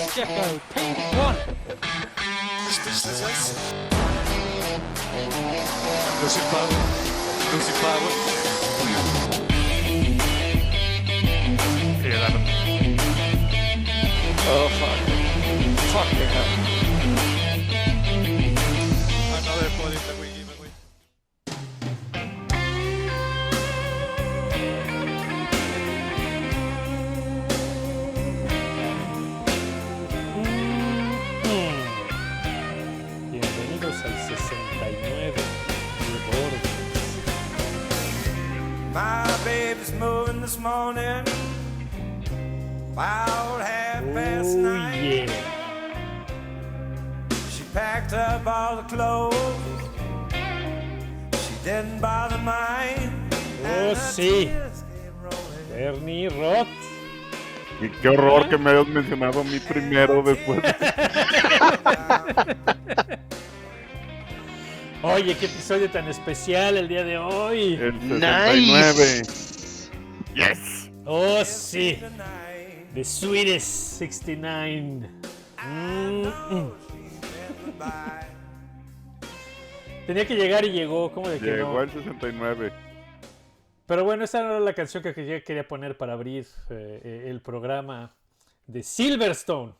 Pacheco, P1. Lucy Flower. Lucy Flower. This morning. About half past Oh nine. yeah. She packed up all the clothes. She didn't bother mine. Oh, sí. Bernie Roth. Y qué horror que me hayas mencionado a mí primero después. Oye, qué episodio tan especial el día de hoy. El 69. Yes. Oh, sí. The Sweetest 69. Mm, mm. by. Tenía que llegar y llegó. ¿Cómo de que Llegó no? el 69. Pero bueno, esa era la canción que yo quería poner para abrir eh, eh, el programa de Silverstone.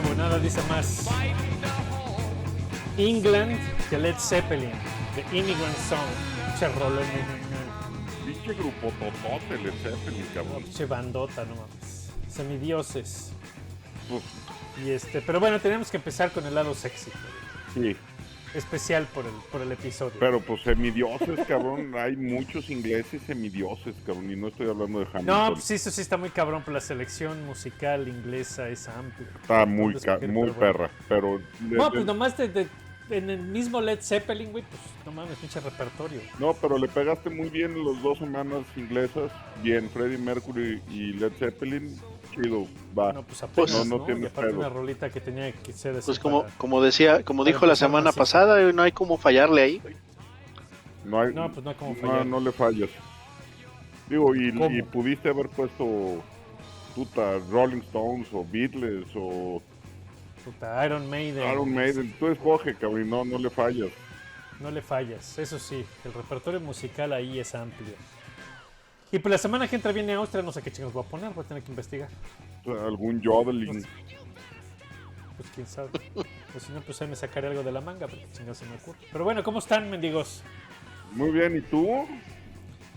Huevo, nada dice más. England que Led Zeppelin, The Immigrant Song. Che rolón, Pinche grupo totote, le Zeppelin, cabrón. che bandota, no mames. Semidioses. Uf, Y este, pero bueno, tenemos que empezar con el lado sexy. sí, Especial por el, por el episodio. pero pues semidioses, cabrón. Hay muchos ingleses semidioses, cabrón. Y no estoy hablando de Hamilton. no, pues sí, eso sí está muy cabrón, pero la selección musical inglesa es amplia. Está muy, Entonces, muy perra. Pero. No, pues nomás de, de- en el mismo Led Zeppelin, güey, pues no mames, pinche repertorio. No, pero le pegaste muy bien los dos semanas inglesas. Bien, Freddie Mercury y Led Zeppelin. Chido, va. No, pues apenas, no, ¿no? no y aparte una rolita que tenía que ser Pues como, para- como decía, como dijo la semana pasada, no hay como fallarle ahí. No, hay, No, pues no hay como no, fallar. no le fallas. Digo, y, pudiste haber puesto puta Rolling Stones o Beatles o Puta, Iron Maiden. Iron Maiden. Tú escoge, cabrón, no, no le fallas. No le fallas, eso sí, el repertorio musical ahí es amplio. Y pues la semana que entra viene Austria, no sé qué chingos voy a poner, voy a tener que investigar. O sea, algún jodeling. Pues quién sabe. O si no, pues ahí me sacaré algo de la manga, porque chingados se me ocurre. Pero bueno, ¿cómo están, mendigos? Muy bien, ¿y tú?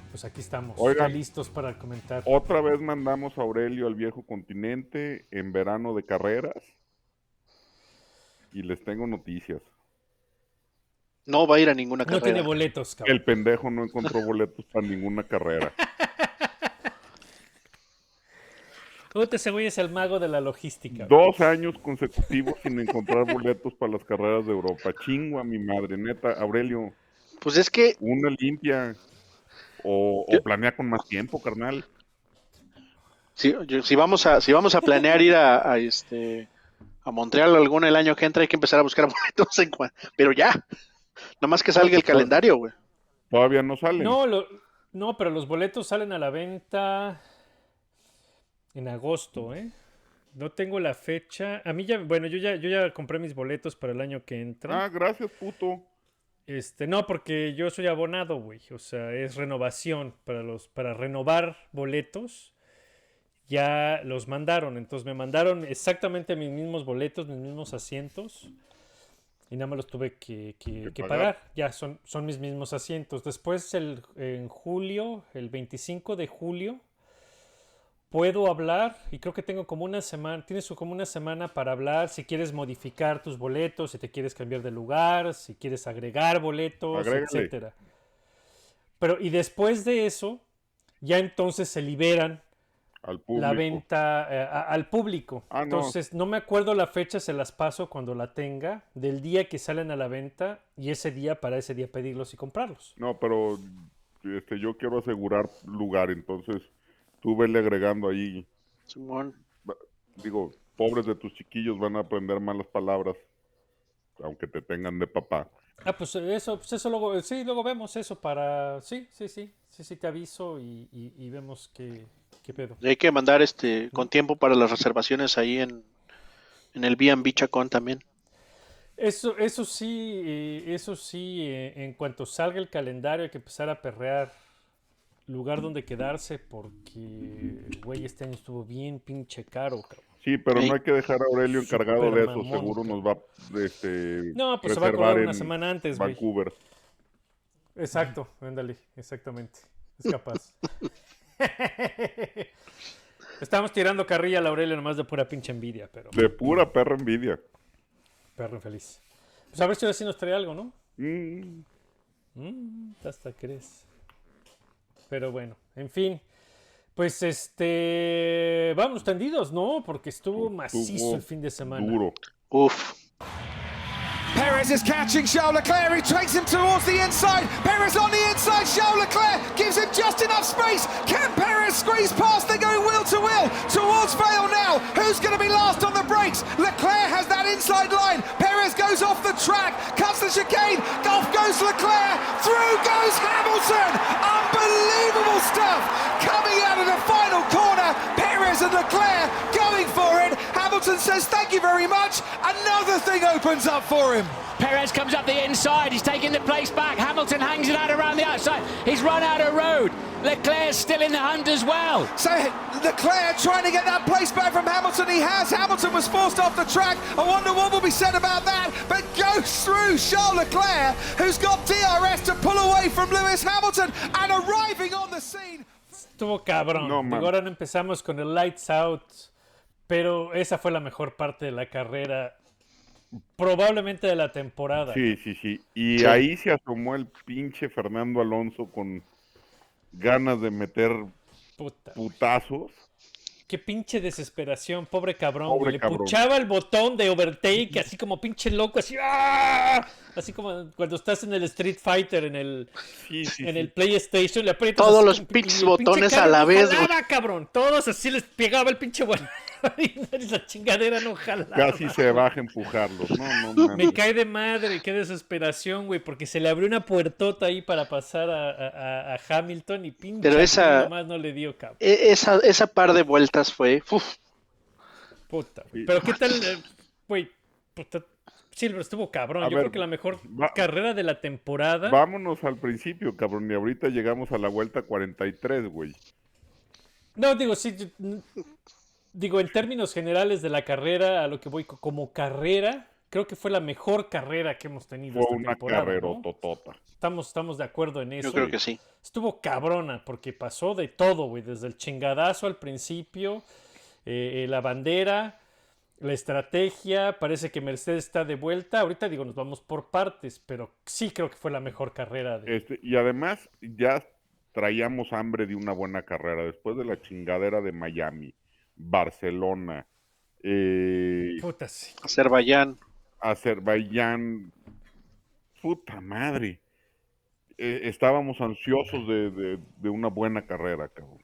Pues aquí estamos, Oigan. ya listos para comentar. Otra vez mandamos a Aurelio al viejo continente en verano de carreras. Y les tengo noticias. No va a ir a ninguna No tiene carrera. boletos, cabrón. El pendejo no encontró boletos para ninguna carrera. Puta, ese güey es el mago de la logística. Dos años consecutivos sin encontrar boletos para las carreras de Europa. Chingo a mi madre, neta. Aurelio, Pues es que, una limpia. O, planea con más tiempo, carnal. si, yo- si vamos a, si vamos a planear ir a, a, este a Montreal algún el año que entra, hay que empezar a buscar boletos en cua- pero ya. Nomás que salga el calendario, güey. Todavía no salen. No, lo- no, pero los boletos salen a la venta en agosto, ¿eh? No tengo la fecha. A mí ya, bueno, yo ya, yo ya compré mis boletos para el año que entra. Ah, gracias, puto. Este, no, porque yo soy abonado, güey. O sea, es renovación para los, para renovar boletos. Ya los mandaron. Entonces me mandaron exactamente mis mismos boletos, mis mismos asientos. Y nada más los tuve que, que- Que que pagar. pagar. Ya son, son mis mismos asientos. Después, el, en julio, el 25 de julio, puedo hablar. Y creo que tengo como una semana. Tienes como una semana para hablar. Si quieres modificar tus boletos, si te quieres cambiar de lugar, si quieres agregar boletos, Agrégale. etcétera. Pero, y después de eso, ya entonces se liberan Al la venta eh, a- al público. Ah, no. Entonces, no me acuerdo la fecha, se las paso cuando la tenga, del día que salen a la venta y ese día para ese día pedirlos y comprarlos. No, pero este, yo quiero asegurar lugar, entonces tú vele agregando ahí. Simón. Digo, pobres de tus chiquillos van a aprender malas palabras, aunque te tengan de papá. Ah, pues eso, pues eso luego, sí, luego vemos eso para, sí, sí, sí, sí, sí, te aviso y, y- y vemos qué, qué pedo. Y hay que mandar este con tiempo para las reservaciones ahí en, en el B&B Chacón también. Eso, eso sí, eh, eso sí, eh, en cuanto salga el calendario hay que empezar a perrear lugar donde quedarse porque, güey, este año estuvo bien pinche caro, cabrón. Sí, pero Sí. no hay que dejar a Aurelio encargado de eso. mamón, Seguro nos va este, No, pues se va a acordar una semana antes, güey. Vancouver. Exacto, ándale, exactamente. Es capaz. Estamos tirando carrilla a la Aurelia nomás de pura pinche envidia, pero De pura perra envidia. perro infeliz. Pues a ver si ahora sí nos trae algo, ¿no? Mm, Mm, hasta crees. Pero bueno, en fin. Pues este. Vamos tendidos, ¿no? Porque estuvo macizo el fin de semana. Duro. Uf. Perez is catching Charles Leclerc. He takes him towards the inside. Perez on the inside. Charles Leclerc gives him just enough space. Can Perez squeeze past? They're going wheel to wheel towards Vale now. Who's going to be last on the brakes? Leclerc has that inside line. Perez goes off the track, cuts the chicane. Off goes Leclerc. Through goes Hamilton. Unbelievable stuff coming out of the final corner. Perez and Leclerc going for it. Hamilton says thank you very much. Another thing opens up for him. Perez comes up the inside. He's taking the place back. Hamilton hangs it out around the outside. He's run out of road. Leclerc's still in the hunt as well. So Leclerc trying to get that place back from Hamilton. He has. Hamilton was forced off the track. I wonder what will be said about that. But goes through Charles Leclerc, who's got DRS to pull away from Lewis Hamilton and arriving on the scene. Estuvo cabrón. No, Digo, ahora no empezamos con el Lights Out. Pero esa fue la mejor parte de la carrera. Probablemente de la temporada. Sí, sí, sí. Y Sí. ahí se asomó el pinche Fernando Alonso con ganas de meter Puta. putazos. Qué pinche desesperación, pobre cabrón. Pobre güey. Le cabrón. puchaba el botón de overtake, así como pinche loco, así. ¡ah! Así como cuando estás en el Street Fighter, en el, Sí, sí, en sí. el PlayStation, le aprietas. Todos así los pinches botones a la vez, jalaba, cabrón. Todos así les pegaba el pinche botón. La chingadera no jalaba. Casi se baja a empujarlos. No, no, Me cae de madre, qué desesperación, güey, porque se le abrió una puertota ahí para pasar a, a- a Hamilton y pinche Pero esa- nomás no le dio, cabrón. E- Esa, esa par de vueltas fue. uf, Puta, güey. Pero qué tal, eh, güey, puta, Silver estuvo cabrón. A Yo ver, creo que la mejor va- carrera de la temporada. Vámonos al principio, cabrón. Y ahorita llegamos a la vuelta 43, güey. No, digo, sí, digo, en términos generales de la carrera, a lo que voy co- como carrera, creo que fue la mejor carrera que hemos tenido Fue esta una temporada. carrera ¿no? totota. Estamos, estamos de acuerdo en eso. yo creo que sí. Estuvo cabrona porque pasó de todo, güey. Desde el chingadazo al principio, eh, eh, la bandera, la estrategia. Parece que Mercedes está de vuelta. Ahorita digo, nos vamos por partes, pero sí creo que fue la mejor carrera de. Este, y además ya traíamos hambre de una buena carrera. Después de la chingadera de Miami, Barcelona, eh, Puta, sí. Azerbaiyán. Azerbaiyán. Puta madre. Eh, estábamos ansiosos de, de- de una buena carrera, cabrón.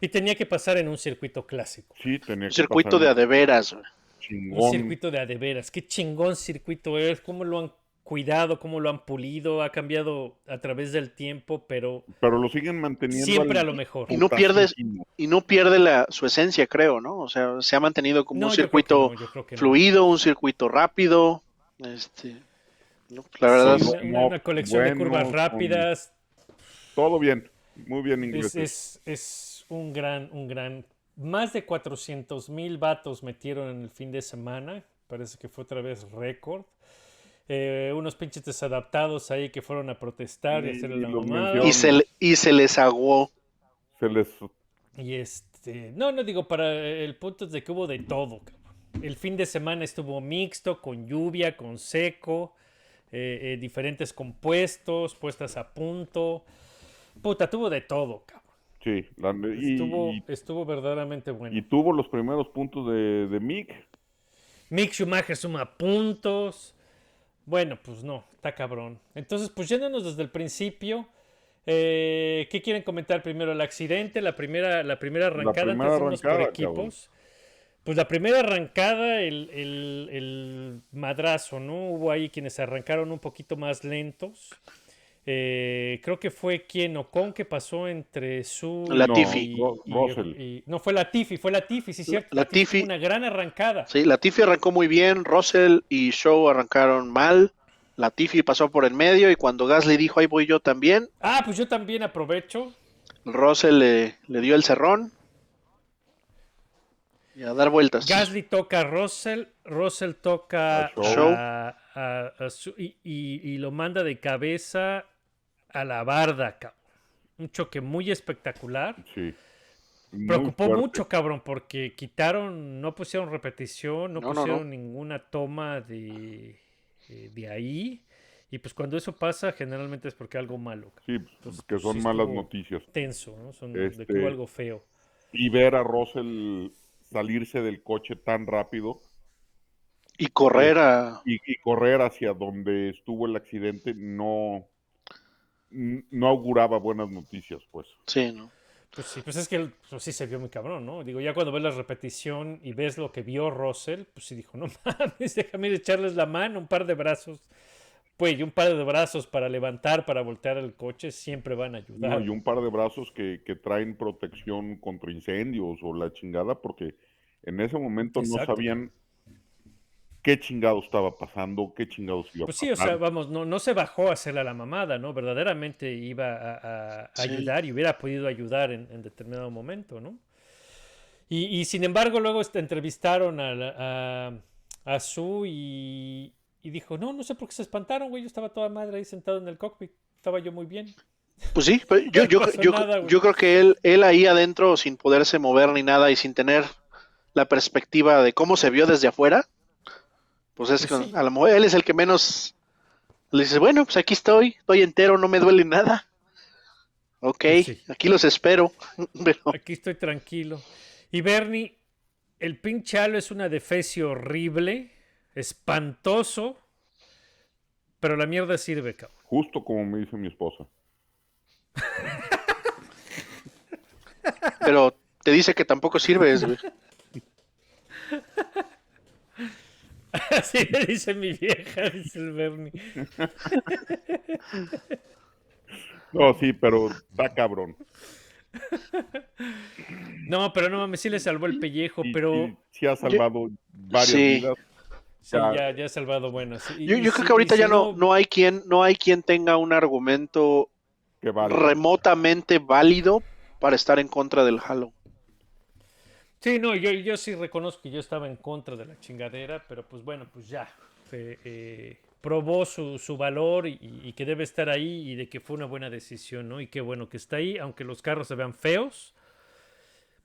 Y tenía que pasar en un circuito clásico. Sí, tenía Un que circuito de pasar adeveras. güey. Un circuito de adeveras. Qué chingón circuito es. Cómo lo han cuidado, cómo lo han pulido. Ha cambiado a través del tiempo, pero Pero lo siguen manteniendo. siempre al a lo mejor. Y no pierdes-. Y no pierde la, su esencia, creo, ¿no? O sea, se ha mantenido como No, un circuito no, no. fluido, un circuito rápido. Este, no, la verdad Sí, es- una, una colección de curvas rápidas. Todo bien. Muy bien Es, inglés. es, es un gran, un gran. Más de 400 mil vatos metieron en el fin de semana. Parece que fue otra vez récord. Eh, unos pinches desadaptados ahí que fueron a protestar y hacer la mamada. y, se, le- y se les aguó. Se les Y este. No, no digo, para el punto es de que hubo de todo. cabrón. El fin de semana estuvo mixto, con lluvia, con seco, eh, eh, diferentes compuestos, puestas a punto. Puta, tuvo de todo, cabrón. Sí, la- y, Estuvo, y- estuvo verdaderamente bueno. y tuvo los primeros puntos de, de Mick. Mick Schumacher suma puntos. Bueno, pues no, está cabrón. Entonces, pues yéndonos desde el principio, eh, ¿qué quieren comentar primero? ¿El accidente? ¿La primera, la primera arrancada primera por arrancada, equipos? Pues la primera arrancada, el, el- el madrazo, ¿no? Hubo ahí quienes arrancaron un poquito más lentos. Eh, creo que fue quien Ocon que pasó entre su Latifi. y, No, y- Russell. y- no fue Latifi, fue Latifi, sí cierto. Latifi. una gran arrancada. Sí, Latifi arrancó muy bien, Russell y Show arrancaron mal. Latifi pasó por el medio y cuando Gasly dijo ahí voy yo también, Ah, pues yo también aprovecho. Russell le, le dio el cerrón. Y a dar vueltas. Gasly toca a Russell, Russell toca A a, Show. a- a su- y, y- y lo manda de cabeza a la barda, cabrón. Un choque muy espectacular. Sí. Muy Preocupó fuerte. mucho, cabrón, porque quitaron, no pusieron repetición, no, pusieron no. ninguna toma de, eh, de ahí. Y pues cuando eso pasa, generalmente es porque algo malo, cabrón. Sí, Entonces, que pues, son sí malas noticias. tenso, ¿no? Son de que Este- hubo algo feo. Y ver a Russell salirse del coche tan rápido Y correr a... y, y correr hacia donde estuvo el accidente no, no auguraba buenas noticias, pues. Sí, ¿no? Pues sí, pues es que él, pues sí se vio muy cabrón, ¿no? Digo, ya cuando ves la repetición y ves lo que vio Russell, pues sí dijo, no mames, déjame echarles la mano, un par de brazos. Pues, y un par de brazos para levantar, para voltear el coche, siempre van a ayudar. No, y un par de brazos que, que traen protección contra incendios o la chingada, porque en ese momento no sabían qué chingado estaba pasando, qué chingados iba a Pues sí, o sea, vamos, no, no se bajó a hacerle a la mamada, ¿no? Verdaderamente iba a, a- a Sí. ayudar y hubiera podido ayudar en, en determinado momento, ¿no? Y, y sin embargo, luego este, entrevistaron a, la- a, a Su y, y dijo, no, no sé por qué se espantaron, güey, yo estaba toda madre ahí sentado en el cockpit, estaba yo muy bien. Pues sí, pero yo, No yo, yo, nada, güey. yo creo que él, él ahí adentro, sin poderse mover ni nada y sin tener la perspectiva de cómo se vio desde afuera, pues es Pues que sí. a lo mejor él es el que menos le dice, bueno, pues aquí estoy, estoy entero, no me duele nada. Ok, Pues sí. aquí los espero. Pero Aquí estoy tranquilo. Y Bernie, el pinche halo es una defecio horrible, espantoso, pero la mierda sirve, cabrón. Justo como me dice mi esposa. pero te dice que tampoco sirve. güey. Así le dice mi vieja, dice el Bernie. No, sí, pero está cabrón. No, pero no mames, sí le salvó el pellejo, Y- pero y sí ha salvado varias Sí. vidas. sí, ya- ya, ya ha salvado buenas. Y- Yo, creo que ahorita ya no, no hay quien, no hay quien tenga un argumento Que vale. remotamente válido para estar en contra del Halo. Sí, no, yo, yo sí reconozco que yo estaba en contra de la chingadera, pero pues bueno, pues ya. eh, eh, probó su, su valor y, y que debe estar ahí y de que fue una buena decisión, ¿no? Y qué bueno que está ahí, aunque los carros se vean feos,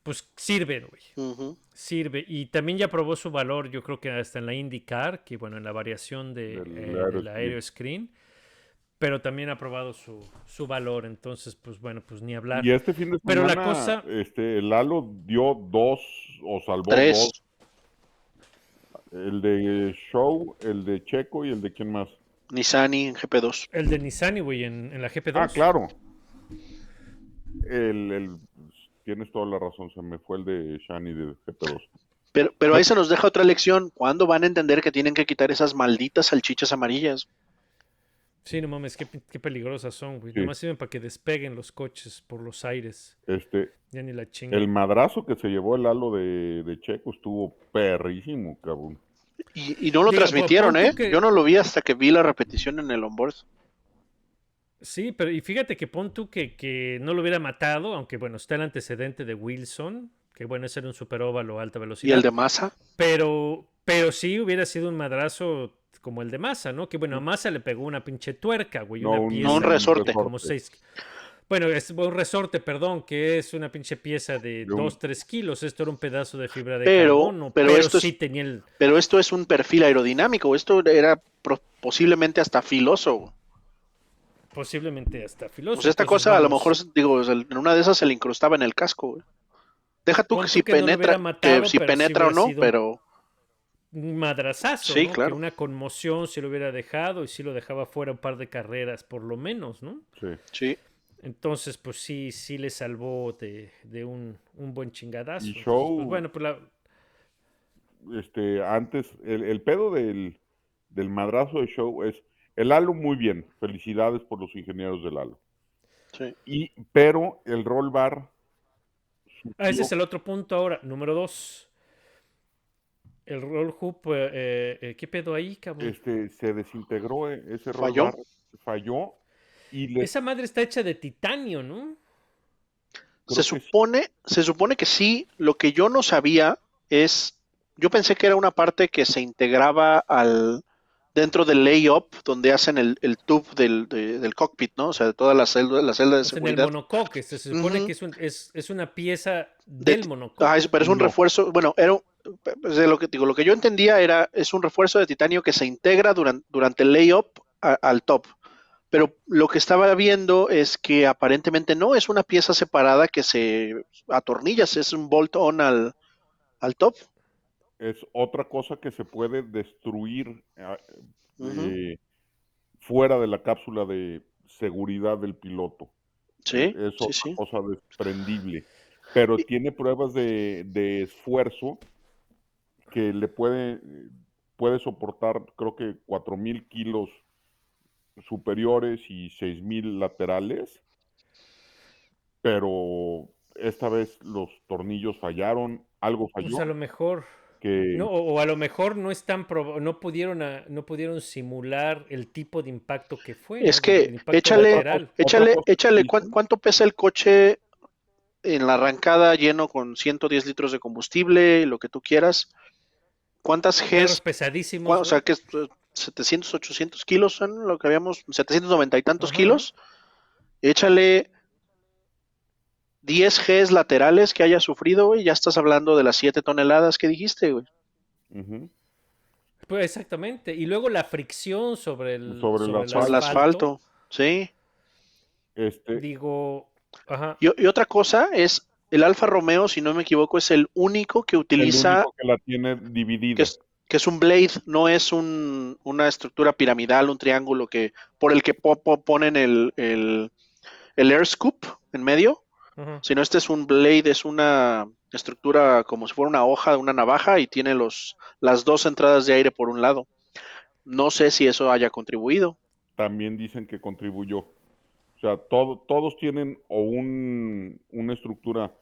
pues sirven, güey. Ujú. Sirve. Y también ya probó su valor, yo creo que hasta en la IndyCar, que bueno, en la variación de, Del eh, aero del screen. Pero también ha probado su, su valor, entonces pues bueno, pues ni hablar. Y este fin de Pero semana, la cosa- este, el Lalo dio dos o salvó Tres. dos. El de Show, el de Checo y el de quién más. Nissani en GP2. El de Nissan, güey, en, en la GP2. Ah, claro. El, el- tienes toda la razón, se me fue el de Shani de GP2. Pero, pero ahí se nos deja otra lección. ¿Cuándo van a entender que tienen que quitar esas malditas salchichas amarillas? Sí, no mames, qué, qué peligrosas son, güey. Sí. Nomás sirven para que despeguen los coches por los aires. Este, Ya ni la chinga. el madrazo que se llevó el Lalo de, de Checo estuvo perrísimo, cabrón. Y, y no lo Digo, transmitieron, ¿eh? que- Yo no lo vi hasta que vi la repetición en el onboard. Sí, pero y fíjate que pon tú que, que no lo hubiera matado, aunque bueno, está el antecedente de Wilson, que bueno, ese era un superóvalo a alta Y velocidad. el de Massa. Pero, pero sí hubiera sido un madrazo como el de Massa, ¿no? Que bueno, a Massa le pegó una pinche tuerca, güey. No, una un- pieza No, un resorte. como seis. Bueno, es un resorte, perdón, que es una pinche pieza de De un- 2, 3 kilos. Esto era un pedazo de fibra de Pero- carbono, pero pero, esto es- sí tenía el... Pero esto es un perfil aerodinámico. Esto era posiblemente hasta filoso. posiblemente hasta filoso. Pues esta Entonces, cosa a lo mejor, digo, en una de esas se le incrustaba en el casco, güey. Deja tú que si que penetra, matado, que si sí penetra o no, sido- pero un madrazazo, Sí, ¿no? claro. Que una conmoción si lo hubiera dejado y si lo dejaba fuera un par de carreras, por lo menos, ¿no? Sí. sí. Entonces, pues sí, sí le salvó de, de un, un buen chingadazo. Y Entonces, Show- pues, bueno, pues la, Este, antes, el, el pedo del, del madrazo de show es el halo muy bien. Felicidades por los ingenieros del halo. Sí. Y, pero el roll bar. Ah, ese es el otro punto ahora. Número dos. El roll hoop, eh, eh, ¿qué pedo ahí, cabrón? este, se desintegró eh, ese roll ¿Falló? bar, falló y le Esa madre está hecha de titanio, ¿no? creo Se sí. supone, se supone que sí. Lo que yo no sabía es, yo pensé que era una parte que se integraba al dentro del layup donde hacen el, el tube del, de- del cockpit, ¿no? O sea, de toda la celda, la celda de en el monocoque. Se supone que es, un- es, es una pieza De- del monocoque. Ah, es- pero es un No. refuerzo, bueno, era un- pues, de lo que digo, lo que yo entendía era es un refuerzo de titanio que se integra durante, durante el layup a- al top. Pero lo que estaba viendo es que aparentemente no es una pieza separada que se atornilla, es un bolt on al, al top. es otra cosa que se puede destruir Ujú. eh, fuera de la cápsula de seguridad del piloto. Sí, es sí, otra sí. cosa desprendible. Pero tiene pruebas de, de esfuerzo que le puede, puede soportar, creo que 4.000 kilos superiores y 6.000 laterales. Pero esta vez los tornillos fallaron, algo Pues falló. a lo mejor. que No, o, a lo mejor no están no pudieron a- no pudieron simular el tipo de impacto que fue. Es ¿no? que échale, lateral. échale, échale, dicen- ¿cuán- ¿cuánto pesa el coche en la arrancada lleno con 110 litros de combustible, lo que tú quieras? ¿Cuántas Gs? pesadísimos. O sea, que es, eh, 700, 800 kilos son lo que habíamos, 790 y tantos Ajá. kilos. Échale 10 Gs laterales que haya sufrido, güey. Ya estás hablando de las 7 toneladas que dijiste, güey. ujú, Pues exactamente. Y luego la fricción sobre el, Sobre el Sobre el asfalto. Sí. este, Digo, ajá. Y, y otra cosa es, el Alfa Romeo, si no me equivoco, es el único que el utiliza único que la tiene dividida. que es, que es un blade, no es un, una estructura piramidal, un triángulo que por el que po- po- ponen el, el, el air scoop en medio, sino este es un blade, es una estructura como si fuera una hoja de una navaja y tiene los, las dos entradas de aire por un lado. No sé si eso haya contribuido. también dicen que contribuyó. O sea, todo, todos tienen o un, una estructura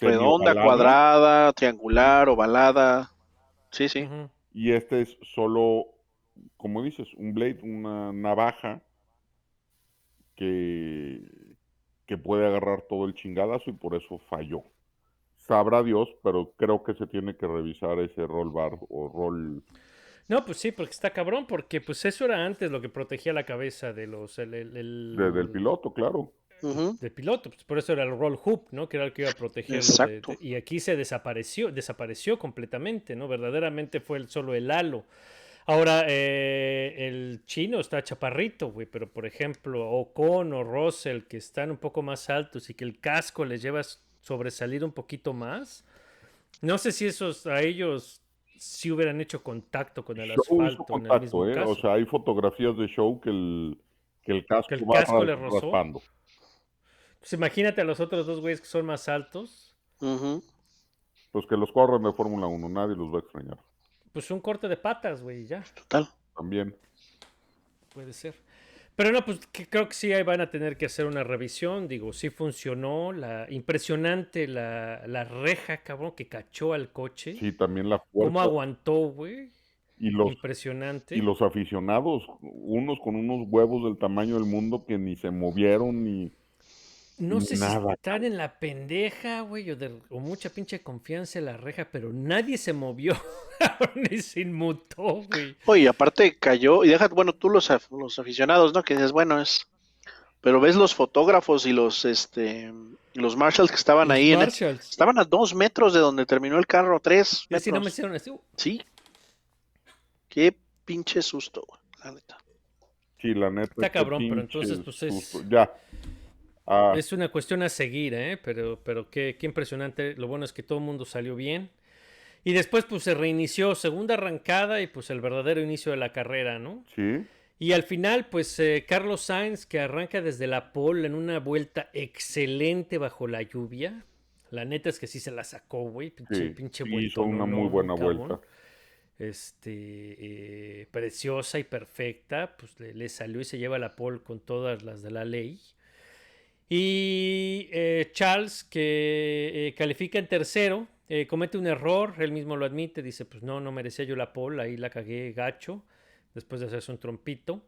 Redonda, cuadrada, triangular, ovalada. Sí, sí. Y este es solo, como dices, un blade, una navaja que, que puede agarrar todo el chingadazo y por eso falló. Sabrá Dios, pero creo que se tiene que revisar ese roll bar o roll. No, pues sí, porque está cabrón, porque pues eso era antes lo que protegía la cabeza de los el, el- el- de- del piloto, claro. Ujú. del piloto, pues por eso era el roll hoop, ¿no? Que era el que iba a de- y aquí se desapareció, desapareció completamente, ¿no? Verdaderamente fue el, solo el halo. Ahora, eh, el chino está chaparrito, güey, pero por ejemplo, Ocon o Russell, que están un poco más altos y que el casco les lleva a sobresalir un poquito más. No sé si esos a ellos sí hubieran hecho contacto con el Show asfalto en el mismo contacto, ¿eh? caso. O sea, hay fotografías de show que el, que el casco, Que el va casco le rozó. raspando. Pues imagínate a los otros dos güeyes que son más altos. Pues que los corran de Fórmula 1, nadie los va a extrañar. Pues un corte de patas, güey, ya. Total. También. Puede ser. Pero no, pues que creo que sí ahí van a tener que hacer una revisión. Digo, sí funcionó. La, impresionante la, la reja, cabrón, que cachó al coche. Sí, también la fuerza. ¿Cómo aguantó, güey? y los Impresionante. Y los aficionados, unos con unos huevos del tamaño del mundo que ni se movieron ni... No sé nada, si están en la pendeja, güey, o, de- o mucha pinche confianza en la reja, pero nadie se movió ni se inmutó, güey. Oye, aparte cayó, y deja, bueno, tú los, los aficionados, ¿no? Que dices, bueno, es. Pero ves los fotógrafos y los, este, y los marshals que estaban Los ahí, en el- Marshalls. estaban a dos metros de donde terminó el carro, tres Y así no me metros. hicieron así. uh, Sí. Qué pinche susto, güey, la neta. Sí, la neta. Está cabrón, pero entonces, pues, es- susto. Ya. Ah, Es una cuestión a seguir, ¿eh? Pero, pero qué, qué impresionante. Lo bueno es que todo el mundo salió bien. Y después, pues, se reinició segunda arrancada y, pues, el verdadero inicio de la carrera, ¿no? sí. Y al final, pues, eh, Carlos Sainz, que arranca desde la pole en una vuelta excelente bajo la lluvia. La neta es que sí se la sacó, güey. Pinche, Sí, pinche sí, vuelta, hizo una no, muy buena cabrón. vuelta. Este, eh, preciosa y perfecta. Pues le, le salió y se lleva la pole con todas las de la ley. Y eh, Charles, que eh, califica en tercero, eh, comete un error, él mismo lo admite, dice, pues no, no merecía yo la pole, ahí la cagué gacho, después de hacerse un trompito.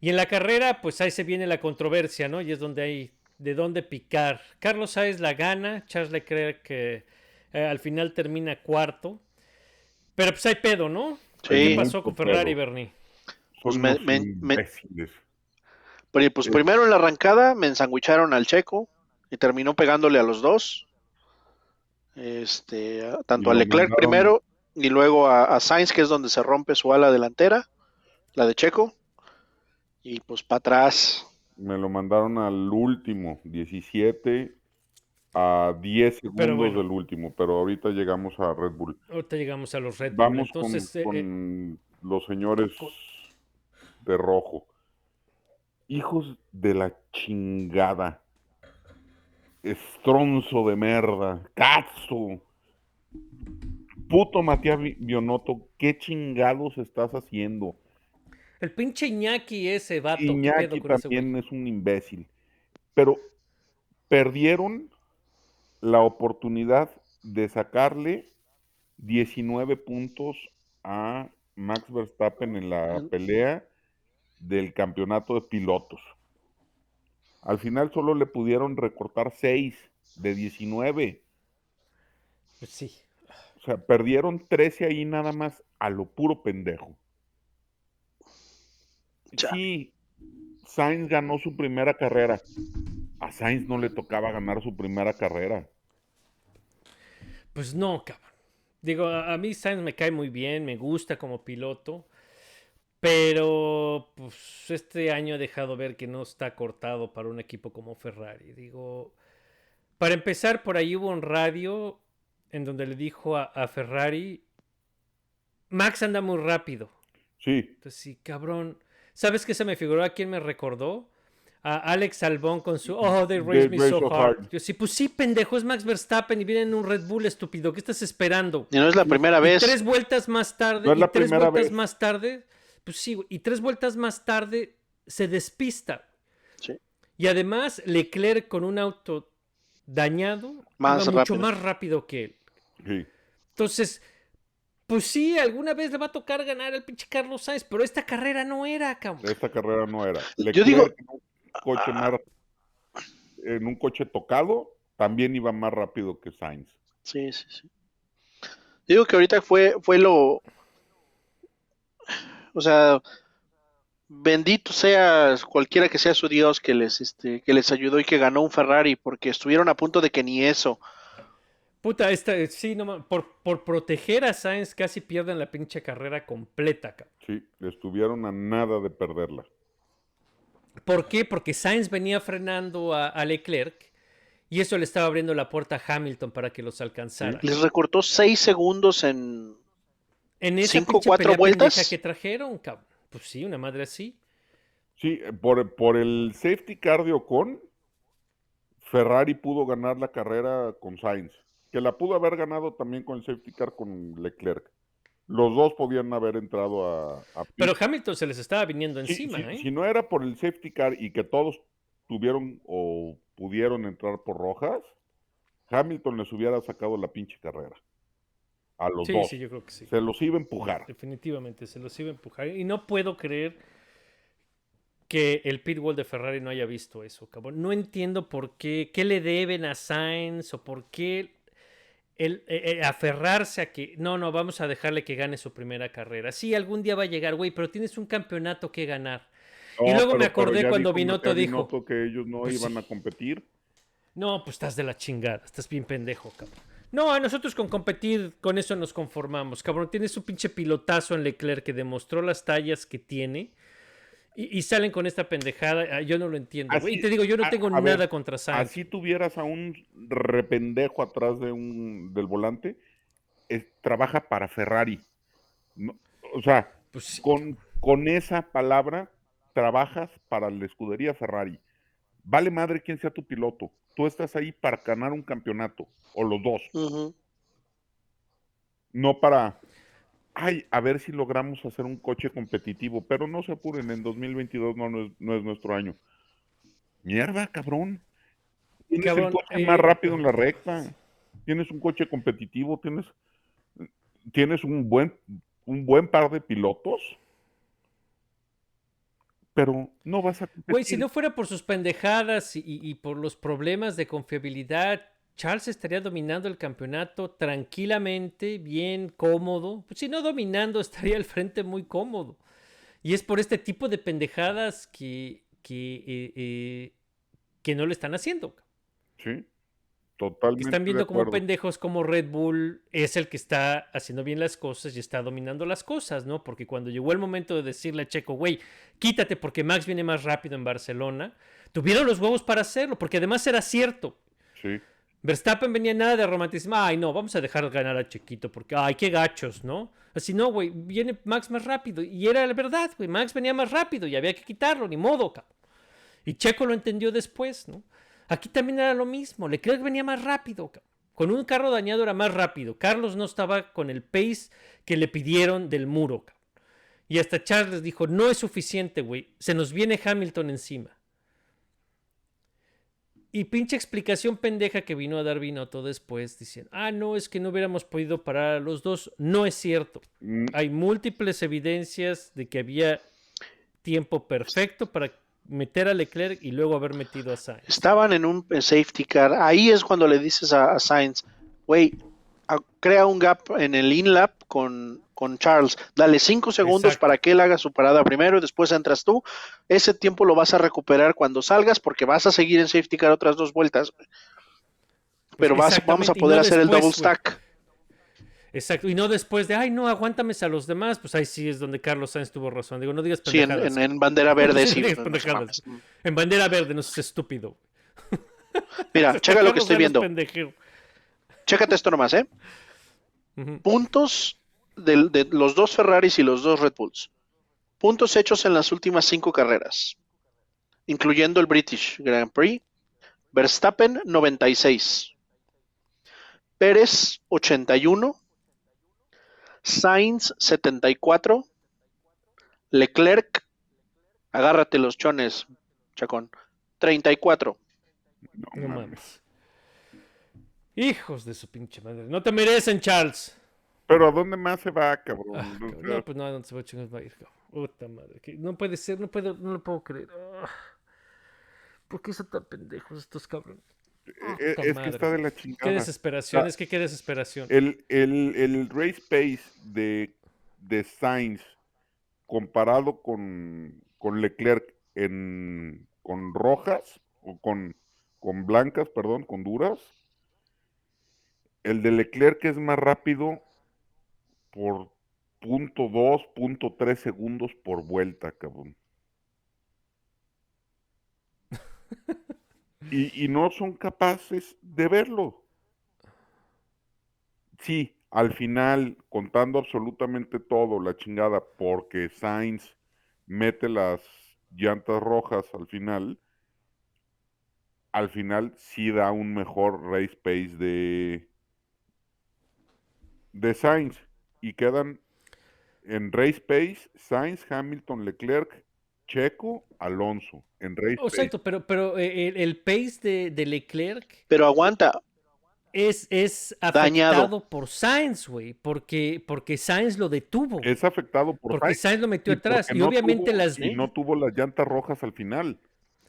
Y en la carrera, pues ahí se viene la controversia, ¿no? Y es donde hay de dónde picar. Carlos Sainz la gana, Charles Leclerc que eh, al final termina cuarto. Pero pues hay pedo, ¿no? Sí. ¿Qué pasó con Ferrari, pedo. Bernie? Pues me-. Pero, pues Sí. primero en la arrancada me ensanguicharon al checo y terminó pegándole a los dos. Este, tanto a Leclerc mandaron- primero y luego a, a Sainz, que es donde se rompe su ala delantera, la de Checo. Y pues para atrás. Me lo mandaron al último, 17 a 10 segundos bueno. del último, pero ahorita llegamos a Red Bull. Ahorita llegamos a los Red Bull. Vamos eh, con, eh, los señores de rojo. Hijos de la chingada. Estronzo de merda. Cazo. Puto Matías Bionotto, ¿qué chingados estás haciendo? el pinche Iñaki ese vato. ¿qué Iñaki con ese también es un imbécil. Pero perdieron la oportunidad de sacarle 19 puntos a Max Verstappen en la pelea del campeonato de pilotos. Al final solo le pudieron recortar 6 de 19. Pues sí. O sea, perdieron 13 ahí nada más a lo puro pendejo. Ya. Sí, Sainz ganó su primera carrera. A Sainz no le tocaba ganar su primera carrera. Pues no, cabrón. Digo, a, a mí Sainz me cae muy bien, me gusta como piloto. Pero pues este año he dejado ver que no está cortado para un equipo como Ferrari. Digo, para empezar, por ahí hubo un radio en donde le dijo a, a Ferrari, Max anda muy rápido. Sí, Entonces, sí, cabrón. ¿Sabes qué se me figuró? ¿A quién me recordó? A Alex Albón con su Oh, they raised me They so raised so hard. hard. Yo sí, pues sí, pendejo, es Max Verstappen y viene en un Red Bull estúpido. ¿Qué estás esperando? Y no es la primera Y vez. tres vueltas más tarde, No es y la tres primera vueltas vez. más tarde, pues sí, y tres vueltas más tarde se despista. Sí. Y además, Leclerc con un auto dañado, Más iba mucho más rápido que él. sí. Entonces, pues sí, alguna vez le va a tocar ganar al pinche Carlos Sainz, pero esta carrera no era, cabrón. Esta carrera no era. Yo digo- Leclerc en un coche más- en un coche tocado también iba más rápido que Sainz. Sí, sí, sí. Digo que ahorita fue, fue lo. O sea, bendito sea cualquiera que sea su Dios que les, este, que les ayudó y que ganó un Ferrari, porque estuvieron a punto de que ni eso. Puta, esta, sí, no por, por proteger a Sainz casi pierden la pinche carrera completa, cabrón. Sí, estuvieron a nada de perderla. ¿Por qué? Porque Sainz venía frenando a, a Leclerc y eso le estaba abriendo la puerta a Hamilton para que los alcanzara. Les recortó seis segundos en. En esa ¿Cinco, pinche cuatro pelea vueltas? que trajeron, cabrón. Pues sí, una madre así. Sí, por, por el safety car de Ocon, Ferrari pudo ganar la carrera con Sainz, que la pudo haber ganado también con el safety car con Leclerc. Los dos podían haber entrado a. Pero Hamilton se les estaba viniendo Sí, encima, ¿eh? Si no era por el safety car y que todos tuvieron o pudieron entrar por rojas, Hamilton les hubiera sacado la pinche carrera. A los Sí, dos. sí, yo creo que sí. Se los iba a empujar. Definitivamente, se los iba a empujar. Y no puedo creer que el pitbull de Ferrari no haya visto eso, cabrón. No entiendo por qué, qué le deben a Sainz o por qué el, eh, eh, aferrarse a que no, no, vamos a dejarle que gane su primera carrera. Sí, algún día va a llegar, güey, pero tienes un campeonato que ganar. y luego me pero- acordé cuando dijo Binotto dijo, que ellos no Pues iban sí. a competir. No, pues estás de la chingada, estás bien pendejo, cabrón. No, a nosotros con competir, con eso nos conformamos, cabrón. Tienes un pinche pilotazo en Leclerc que demostró las tallas que tiene. Y, y salen con esta pendejada. ah, Yo no lo entiendo. Así- y te digo, yo no tengo a nada contra Sainz. Así tuvieras a un rependejo atrás de un, del volante, es- trabaja para Ferrari. No- o sea, Pues sí. con, con esa palabra trabajas para la escudería Ferrari. Vale madre quién sea tu piloto. Tú estás ahí para ganar un campeonato, o los dos, no para, ay, a ver si logramos hacer un coche competitivo, pero no se apuren, en 2022 no, no es, no es nuestro año. Mierda, cabrón. Tienes Cabrón, el coche eh, más rápido en la recta. Tienes un coche competitivo, tienes, tienes un buen, un buen par de pilotos. Pero no vas a Güey, si competir. no fuera por sus pendejadas y, por los problemas de confiabilidad, Charles estaría dominando el campeonato tranquilamente, bien cómodo. Pues si no dominando, estaría al frente muy cómodo. Y es por este tipo de pendejadas que, que, eh, eh, que no le están haciendo. Sí, totalmente. están viendo como pendejos como Red Bull es el que está haciendo bien las cosas y está dominando las cosas, ¿no? Porque cuando llegó el momento de decirle a Checo, güey, quítate porque Max viene más rápido en Barcelona, tuvieron los huevos para hacerlo, porque además era cierto. Sí, Verstappen venía nada de romanticismo, ay no, vamos a dejar ganar a Chequito porque, ay, qué gachos, ¿no? Así no, güey, viene Max más rápido. Y era la verdad, güey, Max venía más rápido y había que quitarlo, ni modo, cabrón. Y Checo lo entendió después, ¿no? Aquí también era lo mismo, Leclerc venía más rápido. Con un carro dañado era más rápido. Carlos no estaba con el pace que le pidieron del muro. Y hasta Charles dijo, no es suficiente, güey, se nos viene Hamilton encima. Y pinche explicación pendeja que vino a dar Binotto después diciendo, ah, no, es que no hubiéramos podido parar a los dos. No es cierto. Mm, Hay múltiples evidencias de que había tiempo perfecto para meter a Leclerc y luego haber metido a Sainz. Estaban en un safety car. Ahí es cuando le dices a, a Sainz, güey, crea un gap en el in-lap con, con Charles. Dale cinco segundos Exacto. para que él haga su parada primero y después entras tú. Ese tiempo lo vas a recuperar cuando salgas porque vas a seguir en safety car otras dos vueltas. Pero vas, vamos a poder no hacer el double stack. Exacto. Y no después de, ay, no, aguántame a los demás. Pues ahí sí es donde Carlos Sainz tuvo razón. Digo, no digas Sí, en, pendejadas. en- en bandera verde, Sí, sí. pendejadas. En bandera verde, no seas estúpido. Mira, checa lo que estoy viendo. pendejeo. Chécate esto nomás, ¿eh? Puntos de los dos Ferraris y los dos Red Bulls. Puntos hechos en las últimas cinco carreras, incluyendo el British Grand Prix. Verstappen 96, Pérez 81, Sainz 74, Leclerc, agárrate los chones, chacón, 34. no No mames. mames. Hijos de su pinche madre. No te merecen, Charles. Pero ¿a dónde más se va, cabrón? Ah, cabrón, no, pues no, no se va a chingar, va a ir. cabrón. Puta madre. que No puede ser, no puedo, no lo puedo creer. Ah. ¿Por qué son tan pendejos estos cabrones? Puta es que está de la Qué chingada. desesperación, Ah, es que qué desesperación. El, el, el race pace de, de Sainz comparado con, con Leclerc en, con rojas o con, con blancas, perdón, con duras, el de Leclerc es más rápido por punto dos, punto tres segundos por vuelta, cabrón. Y, y no son capaces de verlo. Sí, al final, contando absolutamente todo, la chingada, porque Sainz mete las llantas rojas al final, al final sí da un mejor race pace de, de Sainz. Y quedan en race pace Sainz, Hamilton, Leclerc, Checo, Alonso. En race Oh, pace. Exacto, pero, pero eh, el, el pace de, de Leclerc Pero aguanta, es, es Dañado. afectado por Sainz, güey, porque, porque Sainz lo detuvo. Es afectado por porque Sainz. Sainz lo metió y atrás. Y no obviamente tuvo- las... y no tuvo las llantas rojas al final.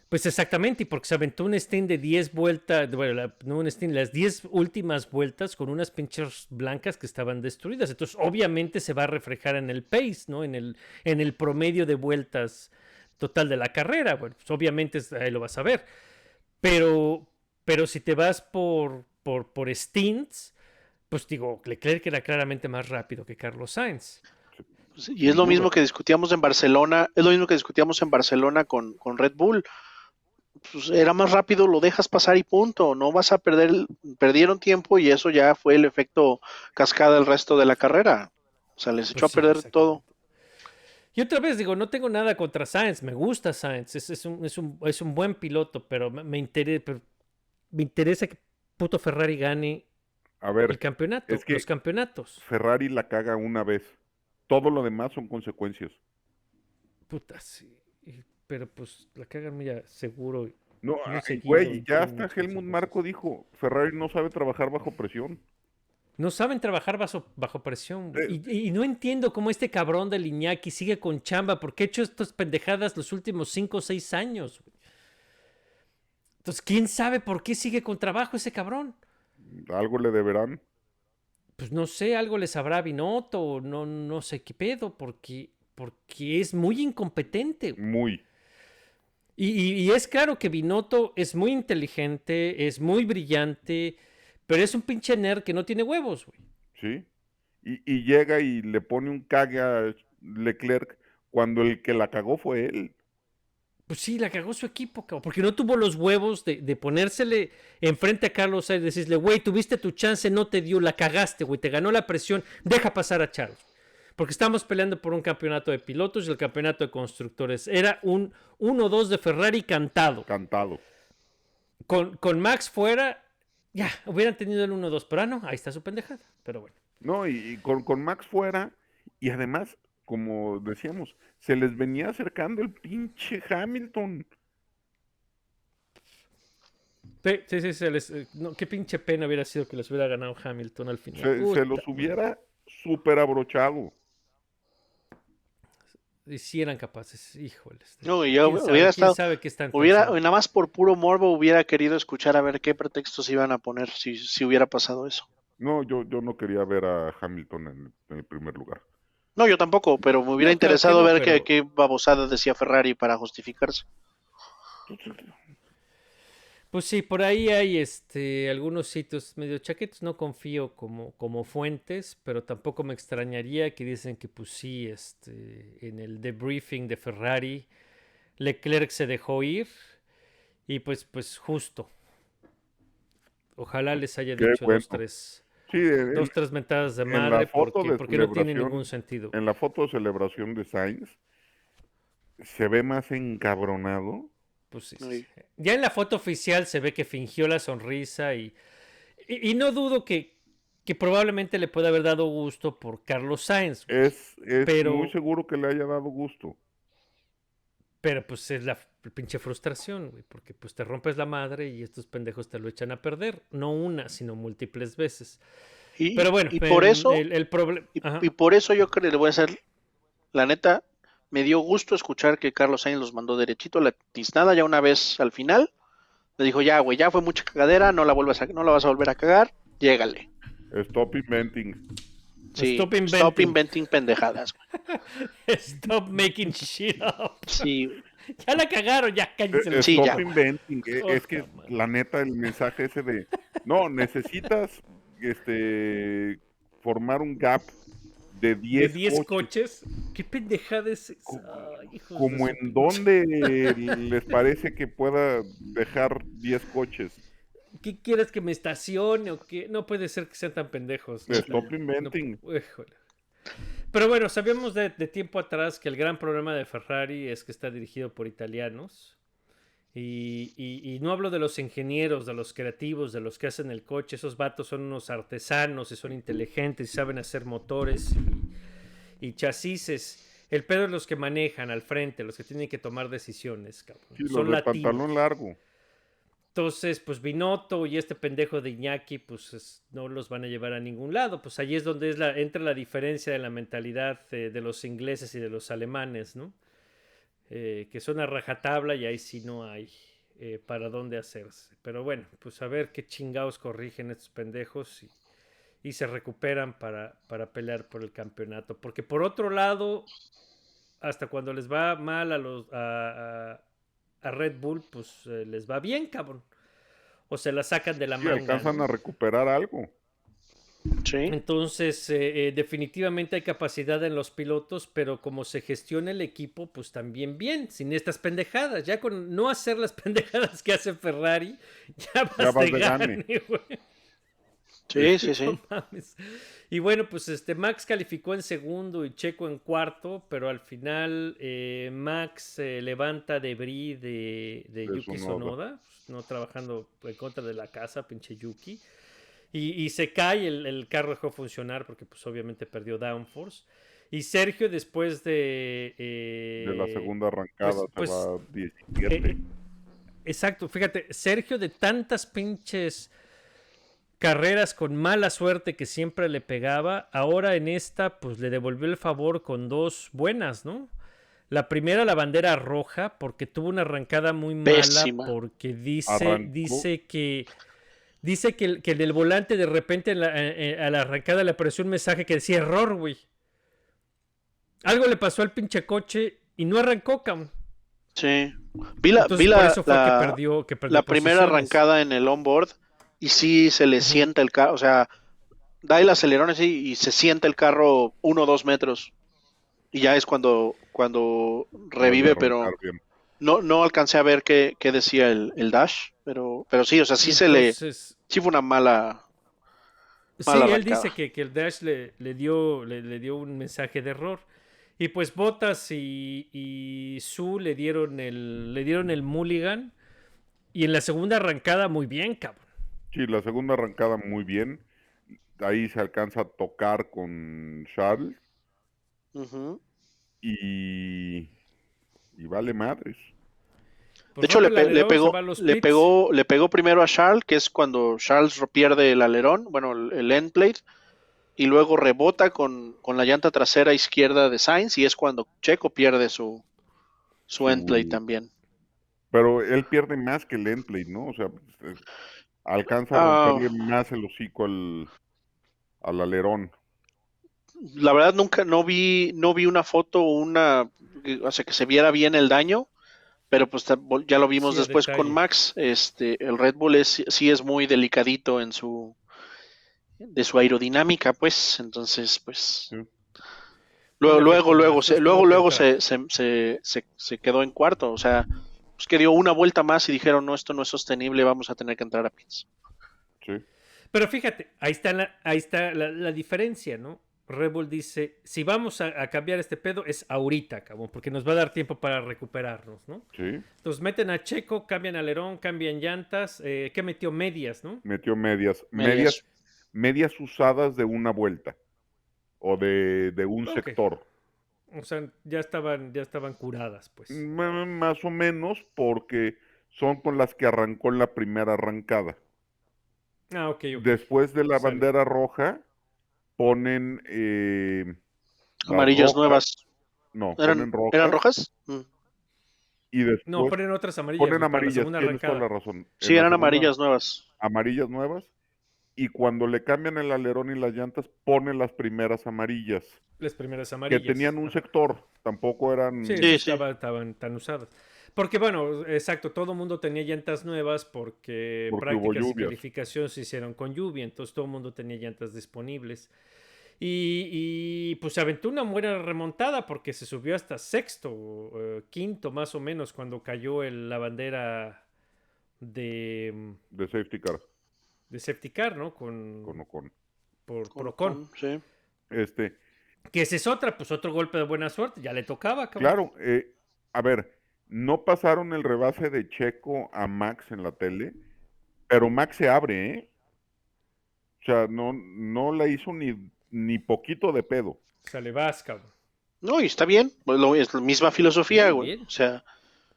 Pues exactamente, y porque se aventó un stint de 10 vueltas, bueno, la- no un stint, las 10 últimas vueltas con unas pinches blancas que estaban destruidas. Entonces, obviamente se va a reflejar en el pace, ¿no? En el, en el promedio de vueltas total de la carrera. Bueno, pues obviamente ahí lo vas a ver. Pero, pero si te vas por, por, por stints, pues digo, Leclerc era claramente más rápido que Carlos Sainz. Y es lo mismo que discutíamos en Barcelona, es lo mismo que discutíamos en Barcelona con, con Red Bull. Pues era más rápido, lo dejas pasar y punto. No vas a perder, perdieron tiempo y eso ya fue el efecto cascada el resto de la carrera. O sea, les echó Pues a sí, perder todo. Y otra vez digo, no tengo nada contra Sainz, me gusta Sainz, es, es un, es, un, es un buen piloto, pero me, me interesa, pero me interesa que puto Ferrari gane A ver, el campeonato, es que- los campeonatos. Ferrari la caga una vez. Todo lo demás son consecuencias. Puta, sí. Pero pues la cagan muy seguro. No, güey, ya hasta Helmut. Marco dijo, Ferrari no sabe trabajar bajo presión. No saben trabajar bajo, bajo presión. Eh. Y, y no entiendo cómo este cabrón de Iñaki sigue con chamba, porque ha hecho estas pendejadas los últimos 5 o 6 años. güey. Entonces, ¿quién sabe por qué sigue con trabajo ese cabrón? Algo le deberán. Pues no sé, algo le sabrá a Binotto, o no, no sé qué pedo, porque, porque es muy incompetente. güey. Muy. Y, y- y es claro que Binotto es muy inteligente, es muy brillante, pero es un pinche nerd que no tiene huevos, güey. ¿Sí? Y, y llega y le pone un cague a Leclerc cuando el que la cagó fue él. Pues sí, la cagó su equipo, cabrón, porque no tuvo los huevos de, de ponérsele enfrente a Carlos Sainz y decirle, güey, tuviste tu chance, no te dio, la cagaste, güey, te ganó la presión, deja pasar a Charles. Porque estamos peleando por un campeonato de pilotos y el campeonato de constructores. Era un 1-2 de Ferrari cantado. Cantado. Con, con Max fuera, ya, hubieran tenido el 1-2, pero ah, no, ahí está su pendejada. Pero bueno. No, y, y con, con Max fuera, y además, como decíamos, se les venía acercando el pinche Hamilton. Sí, sí, sí, se les- eh, no, qué pinche pena hubiera sido que les hubiera ganado Hamilton al final. Se, se los hubiera súper abrochado. Y si eran capaces, híjoles. No, y yo ¿Quién sabe- hubiera quién estado, sabe qué están hubiera, pensando? nada más por puro morbo hubiera querido escuchar a ver qué pretextos iban a poner si, si hubiera pasado eso. No, yo, yo no quería ver a Hamilton en, en el primer lugar. No, yo tampoco, pero me hubiera No, claro que interesado no, ver qué, pero- qué babosada decía Ferrari para justificarse. Pues sí, por ahí hay este algunos sitios medio chaquetos, no confío como, como fuentes, pero tampoco me extrañaría que dicen que pues sí, este, en el debriefing de Ferrari, Leclerc se dejó ir y pues, pues justo. Ojalá les haya Qué dicho bueno. dos, tres, Sí, en, dos, tres mentadas de madre porque, de porque no tiene ningún sentido. en la foto de celebración de Sainz, se ve más encabronado. Pues sí. Ya en la foto oficial se ve que fingió la sonrisa y, y, y no dudo que, que probablemente le pueda haber dado gusto por Carlos Sainz, Es, es Pero- muy seguro que le haya dado gusto. pero pues es la pinche frustración, güey, porque pues te rompes la madre y estos pendejos te lo echan a perder, no una, sino múltiples veces. Y, Pero bueno, y por em, eso, el, el problema... y, y por eso yo creo que le voy a hacer, la neta, me dio gusto escuchar que Carlos Sainz los mandó derechito a la tiznada ya una vez al final. Le dijo, ya, güey, ya fue mucha cagadera, no la vuelvas a, no la vas a volver a cagar, llégale. Stop inventing. Sí, Stop stop inventing. inventing, pendejadas. güey. Stop making shit up. Sí. Ya la cagaron, ya cállense. Eh, la Sí, Stop ya. inventing. eh, es que la neta, el mensaje ese de no, necesitas este formar un gap de de 10 10 coches. coches. ¿Qué pendejada es esa? Ay, Como en pinche- dónde les parece que pueda dejar 10 coches. ¿Qué quieres que me estacione o qué? No puede ser que sean tan pendejos. Stop inventing. No, híjole. Pero bueno, sabíamos de, de tiempo atrás que el gran problema de Ferrari es que está dirigido por italianos. Y, y- y no hablo de los ingenieros, de los creativos, de los que hacen el coche. Esos vatos son unos artesanos y son inteligentes y saben hacer motores y, y chasis. El pedo es los que manejan al frente, los que tienen que tomar decisiones. cabrón. Sí, los son de latinos. pantalón largo. Entonces, pues Binotto y este pendejo de Iñaki, pues es- no los van a llevar a ningún lado. Pues ahí es donde es la, entra la diferencia de la mentalidad de los ingleses y de los alemanes, ¿no? Eh, que son a rajatabla y ahí sí no hay eh, para dónde hacerse. Pero bueno, pues a ver qué chingados corrigen estos pendejos y, y se recuperan para, para pelear por el campeonato. Porque por otro lado, hasta cuando les va mal a los a, a- a Red Bull, pues eh, les va bien, cabrón. O se la sacan de la Sí, manga. alcanzan ¿no? a recuperar algo. Sí. Entonces, eh, eh, definitivamente hay capacidad en los pilotos, pero como se gestiona el equipo, pues también bien, sin estas pendejadas. Ya con no hacer las pendejadas que hace Ferrari, ya vas, Ya vas de de gane. Sí, sí, sí. No mames. Y bueno, pues este Max calificó en segundo y Checo en cuarto, pero al final eh, Max levanta de Brie de, de De Yuki. Sonoda, pues, no trabajando en contra de la casa, pinche Yuki. Y, y se cae, el, el carro dejó de funcionar porque pues obviamente perdió downforce. Y Sergio después de... eh, De la segunda arrancada pues- se va a 17. eh, Exacto, fíjate, Sergio de tantas pinches carreras con mala suerte que siempre le pegaba, ahora en esta pues le devolvió el favor con dos buenas, ¿no? La primera la bandera roja porque tuvo una arrancada muy mala Pésima. porque dice Arrancó. dice que dice que, el- que en el volante de repente en la- eh, eh, a la arrancada le apareció un mensaje que decía error, güey. Algo le pasó al pinche coche y no arrancó, cabrón. Sí. Vi la, Entonces, vi por la, eso fue la- que perdió, que perdió la primera arrancada en el onboard y sí se le sienta el carro, o sea, da el acelerón así y se siente el carro uno o dos metros. Y ya es cuando, cuando revive, pero bien. no, no alcancé a ver qué, qué decía el, el dash, pero, pero sí, o sea, sí se le, sí fue una mala, Sí, Mala él arrancada. dice que, que el Dash le, le dio, le, le dio un mensaje de error. Y pues Bottas y, y Su le dieron el, le dieron el mulligan. Y en la segunda arrancada, muy bien, cabrón. Sí, la segunda arrancada muy bien. Ahí se alcanza a tocar con Charles y, y vale madres. Pues De hecho, le, le pegó, le pegó, le pegó primero a Charles, que es cuando Charles pierde el alerón, bueno, el, el end plate, y luego rebota con, con la llanta trasera izquierda de Sainz, y es cuando Checo pierde su, su end plate también. Pero él pierde más que el end plate, ¿no? O sea, alcanza Ah. a romperle más el hocico al, al alerón. La verdad nunca no vi no vi una foto o una o sea que se viera bien el daño, pero pues ya lo vimos Sí, después detalle. con Max, este el Red Bull es sí es muy delicadito en su de su aerodinámica, pues, entonces pues Sí. luego luego cómo luego se, luego luego se, se, se, se, se quedó en cuarto, o sea, pues que dio una vuelta más y dijeron, "No, esto no es sostenible, vamos a tener que entrar a pits." Sí. Pero fíjate, ahí está la, ahí está la, la diferencia, ¿no? Red Bull dice, si vamos a, a cambiar este pedo, es ahorita, cabrón, porque nos va a dar tiempo para recuperarnos, ¿no? Sí. Entonces meten a Checo, cambian alerón, cambian llantas, eh, ¿qué metió? Medias, ¿no? Metió medias, Medias. medias, usadas de una vuelta o de, de un sector. O sea, ya estaban, ya estaban curadas, pues. M- Más o menos porque son con las que arrancó en la primera arrancada. Ah, ok, ok. Después de la bandera roja ponen eh, las Amarillas nuevas. No, ¿Eran, ponen rojas. ¿eran rojas? Mm. Y después No, ponen otras amarillas. ponen amarillas. Tienes toda la razón. Sí, eran amarillas nuevas. Amarillas nuevas. Y cuando le cambian el alerón y las llantas, ponen las primeras amarillas. Las primeras Que amarillas. tenían un sector. Tampoco eran. Sí, Sí, sí, sí. estaba- estaban tan usadas. Porque bueno, exacto, todo el mundo tenía llantas nuevas porque, prácticas y calificación se hicieron con lluvia, entonces todo el mundo tenía llantas disponibles. Y, y, pues se aventó una buena remontada porque se subió hasta sexto, eh, quinto más o menos cuando cayó el- la bandera de, de safety car de safety car, ¿no? Con, con Ocon. por, por Con- Ocon. con- sí. Este, Que esa es otra, pues otro golpe de buena suerte, ya le tocaba, cabrón. claro, eh, a ver, no pasaron el rebase de Checo a Max en la tele, pero Max se abre, ¿eh? O sea, no, no la hizo ni, ni poquito de pedo. O sea, le vas, cabrón. No, y está bien, pues, lo- es la misma filosofía, güey. O sea,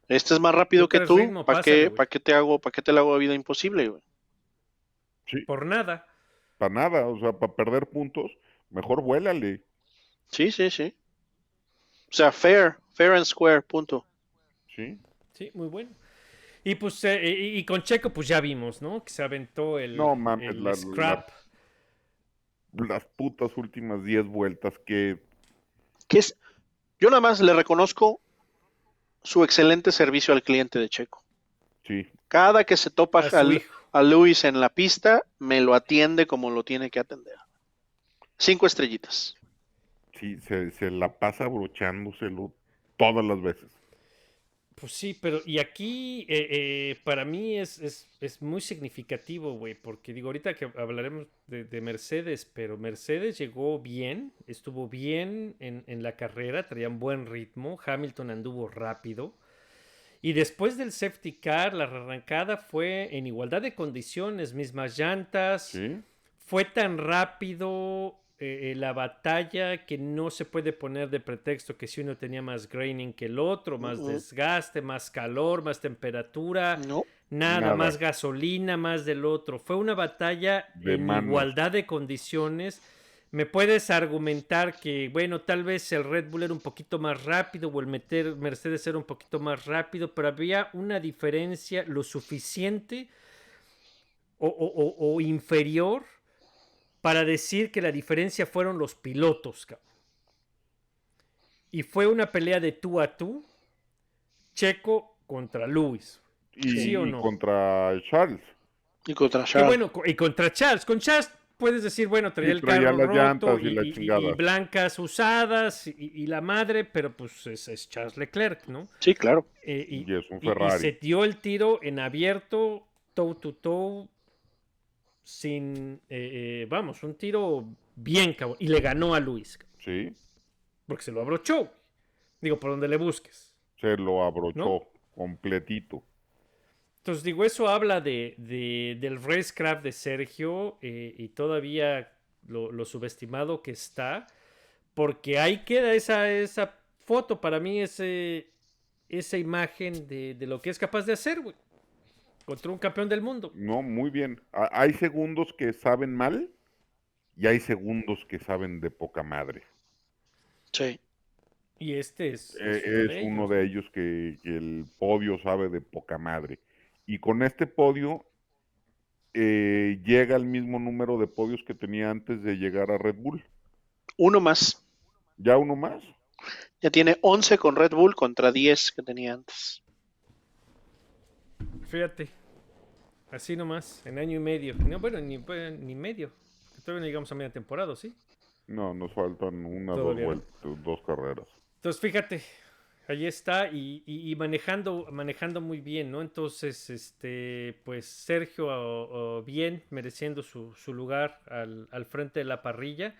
este es más rápido que tú, ¿para qué, para qué te hago, para qué te le hago la vida imposible, güey? Sí, Por nada. para nada, o sea, para perder puntos, mejor vuélale. Sí, sí, sí. O sea, fair, fair and square, punto. Sí, Sí, muy bueno. Y pues, eh, y, y con Checo, pues ya vimos, ¿no? Que se aventó el, No mames, el la- la- scrap. las putas últimas 10 vueltas que Que es, yo nada más le reconozco su excelente servicio al cliente de Checo. sí, Cada que se topa A Luis en la pista, me lo atiende como lo tiene que atender. Cinco estrellitas. Sí, se, se la pasa abrochándoselo todas las veces. Pues sí, pero y aquí eh, eh, para mí es, es, es muy significativo, güey, porque digo, ahorita que hablaremos de, de Mercedes, pero Mercedes llegó bien, estuvo bien en, en la carrera, traían buen ritmo, Hamilton anduvo rápido, y después del safety car, la arrancada fue en igualdad de condiciones, mismas llantas, Sí. fue tan rápido eh, eh, la batalla que no se puede poner de pretexto que si uno tenía más graining que el otro, más desgaste, más calor, más temperatura, No. nada, Nada. más gasolina, más del otro. Fue una batalla De en igualdad de condiciones. Me puedes argumentar que, bueno, tal vez el Red Bull era un poquito más rápido o el meter Mercedes era un poquito más rápido, pero había una diferencia lo suficiente o, o- o- o inferior para decir que la diferencia fueron los pilotos. cabrón. Y fue una pelea de tú a tú, Checo contra Lewis. Y, ¿Sí o y no? contra Charles. Y contra Charles. bueno, co- y contra Charles. Con Charles puedes decir, bueno, traía el carro las roto llantas y y, la y- y- y blancas usadas y, y la madre, pero pues es, es Charles Leclerc, ¿no? Sí, claro. Eh, y, Y es un y- y Ferrari. se dio el tiro en abierto, toe to toe, sin, eh, eh, vamos, un tiro bien, cabrón. Y le ganó a Luis, cabrón, Sí. porque se lo abrochó. Digo, por donde le busques. Se lo abrochó ¿No? completito. Entonces, digo, eso habla de, de- del racecraft de Sergio eh, y todavía lo, lo subestimado que está, porque ahí queda esa, esa foto, para mí, ese, esa imagen de, de lo que es capaz de hacer, güey, contra un campeón del mundo. No, muy bien. Ha- Hay segundos que saben mal y hay segundos que saben de poca madre. Sí. Y este es, Eh, es uno es de uno ellos. de ellos que, que el podio sabe de poca madre. Y con este podio eh, llega al mismo número de podios que tenía antes de llegar a Red Bull. Uno más. ¿Ya uno más? Ya tiene 11 con Red Bull contra 10 que tenía antes. Fíjate, así nomás, en año y medio. No, bueno, ni, pues, ni medio. Todavía no llegamos a media temporada, ¿sí? No, nos faltan una, dos vueltas, dos carreras. Entonces, fíjate, ahí está y, y- y manejando, manejando muy bien, ¿no? Entonces, este, pues Sergio o- o bien mereciendo su, su lugar al, al frente de la parrilla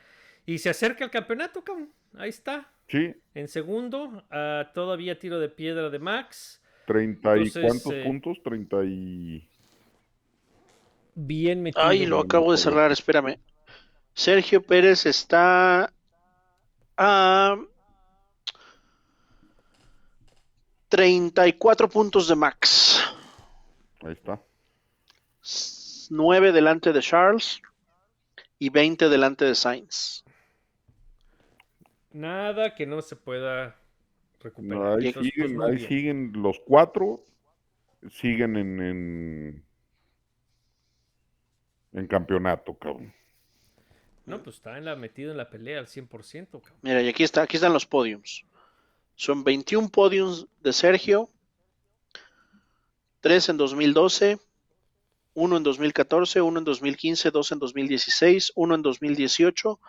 y se acerca al campeonato, cabrón. Ahí está. Sí, En segundo, todavía tiro de piedra de Max. Treinta y Entonces, cuántos eh, puntos, treinta y Bien metido. Ay, lo acabo de cerrar, espérame. Sergio Pérez está a 34 puntos de Max. ahí está. 9 delante de Charles y 20 delante de Sainz. Nada que no se pueda recuperar. No, ahí siguen, ahí siguen los cuatro, siguen en, en, en campeonato, cabrón. No, pues está en la, metido en la pelea al 100%, cabrón. Mira, y aquí está, aquí están los podiums. Son 21 podiums de Sergio, 3 en 2012, 1 en 2014, 1 en 2015, 2 en 2016, 1 en 2018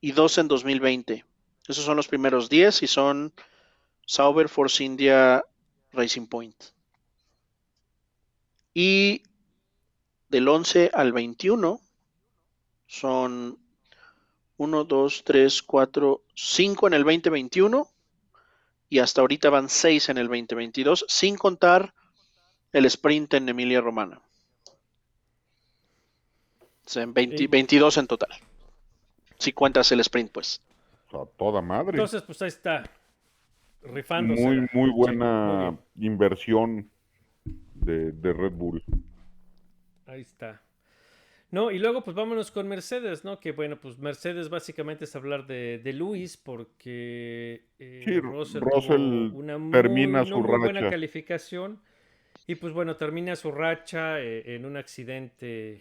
y 2 en 2020. Esos son los primeros 10 y son Sauber, Force India, Racing Point. Y del 11 al 21 son 1, 2, 3, 4, 5 en el 2021 y hasta ahorita van 6 en el 2022, sin contar el sprint en Emilia Romana. O sea, en 20 Sí. 22 en total. Si cuentas el sprint, pues. Sea, toda madre. Entonces, pues ahí está. Rifándose. muy, muy buena muy inversión de, de Red Bull. Ahí está. No, y luego pues vámonos con Mercedes, ¿no? Que bueno, pues Mercedes básicamente es hablar de, de Luis porque eh, Sí, Russell, Russell tuvo una muy, termina no su muy buena racha. calificación y pues bueno, termina su racha eh, en un accidente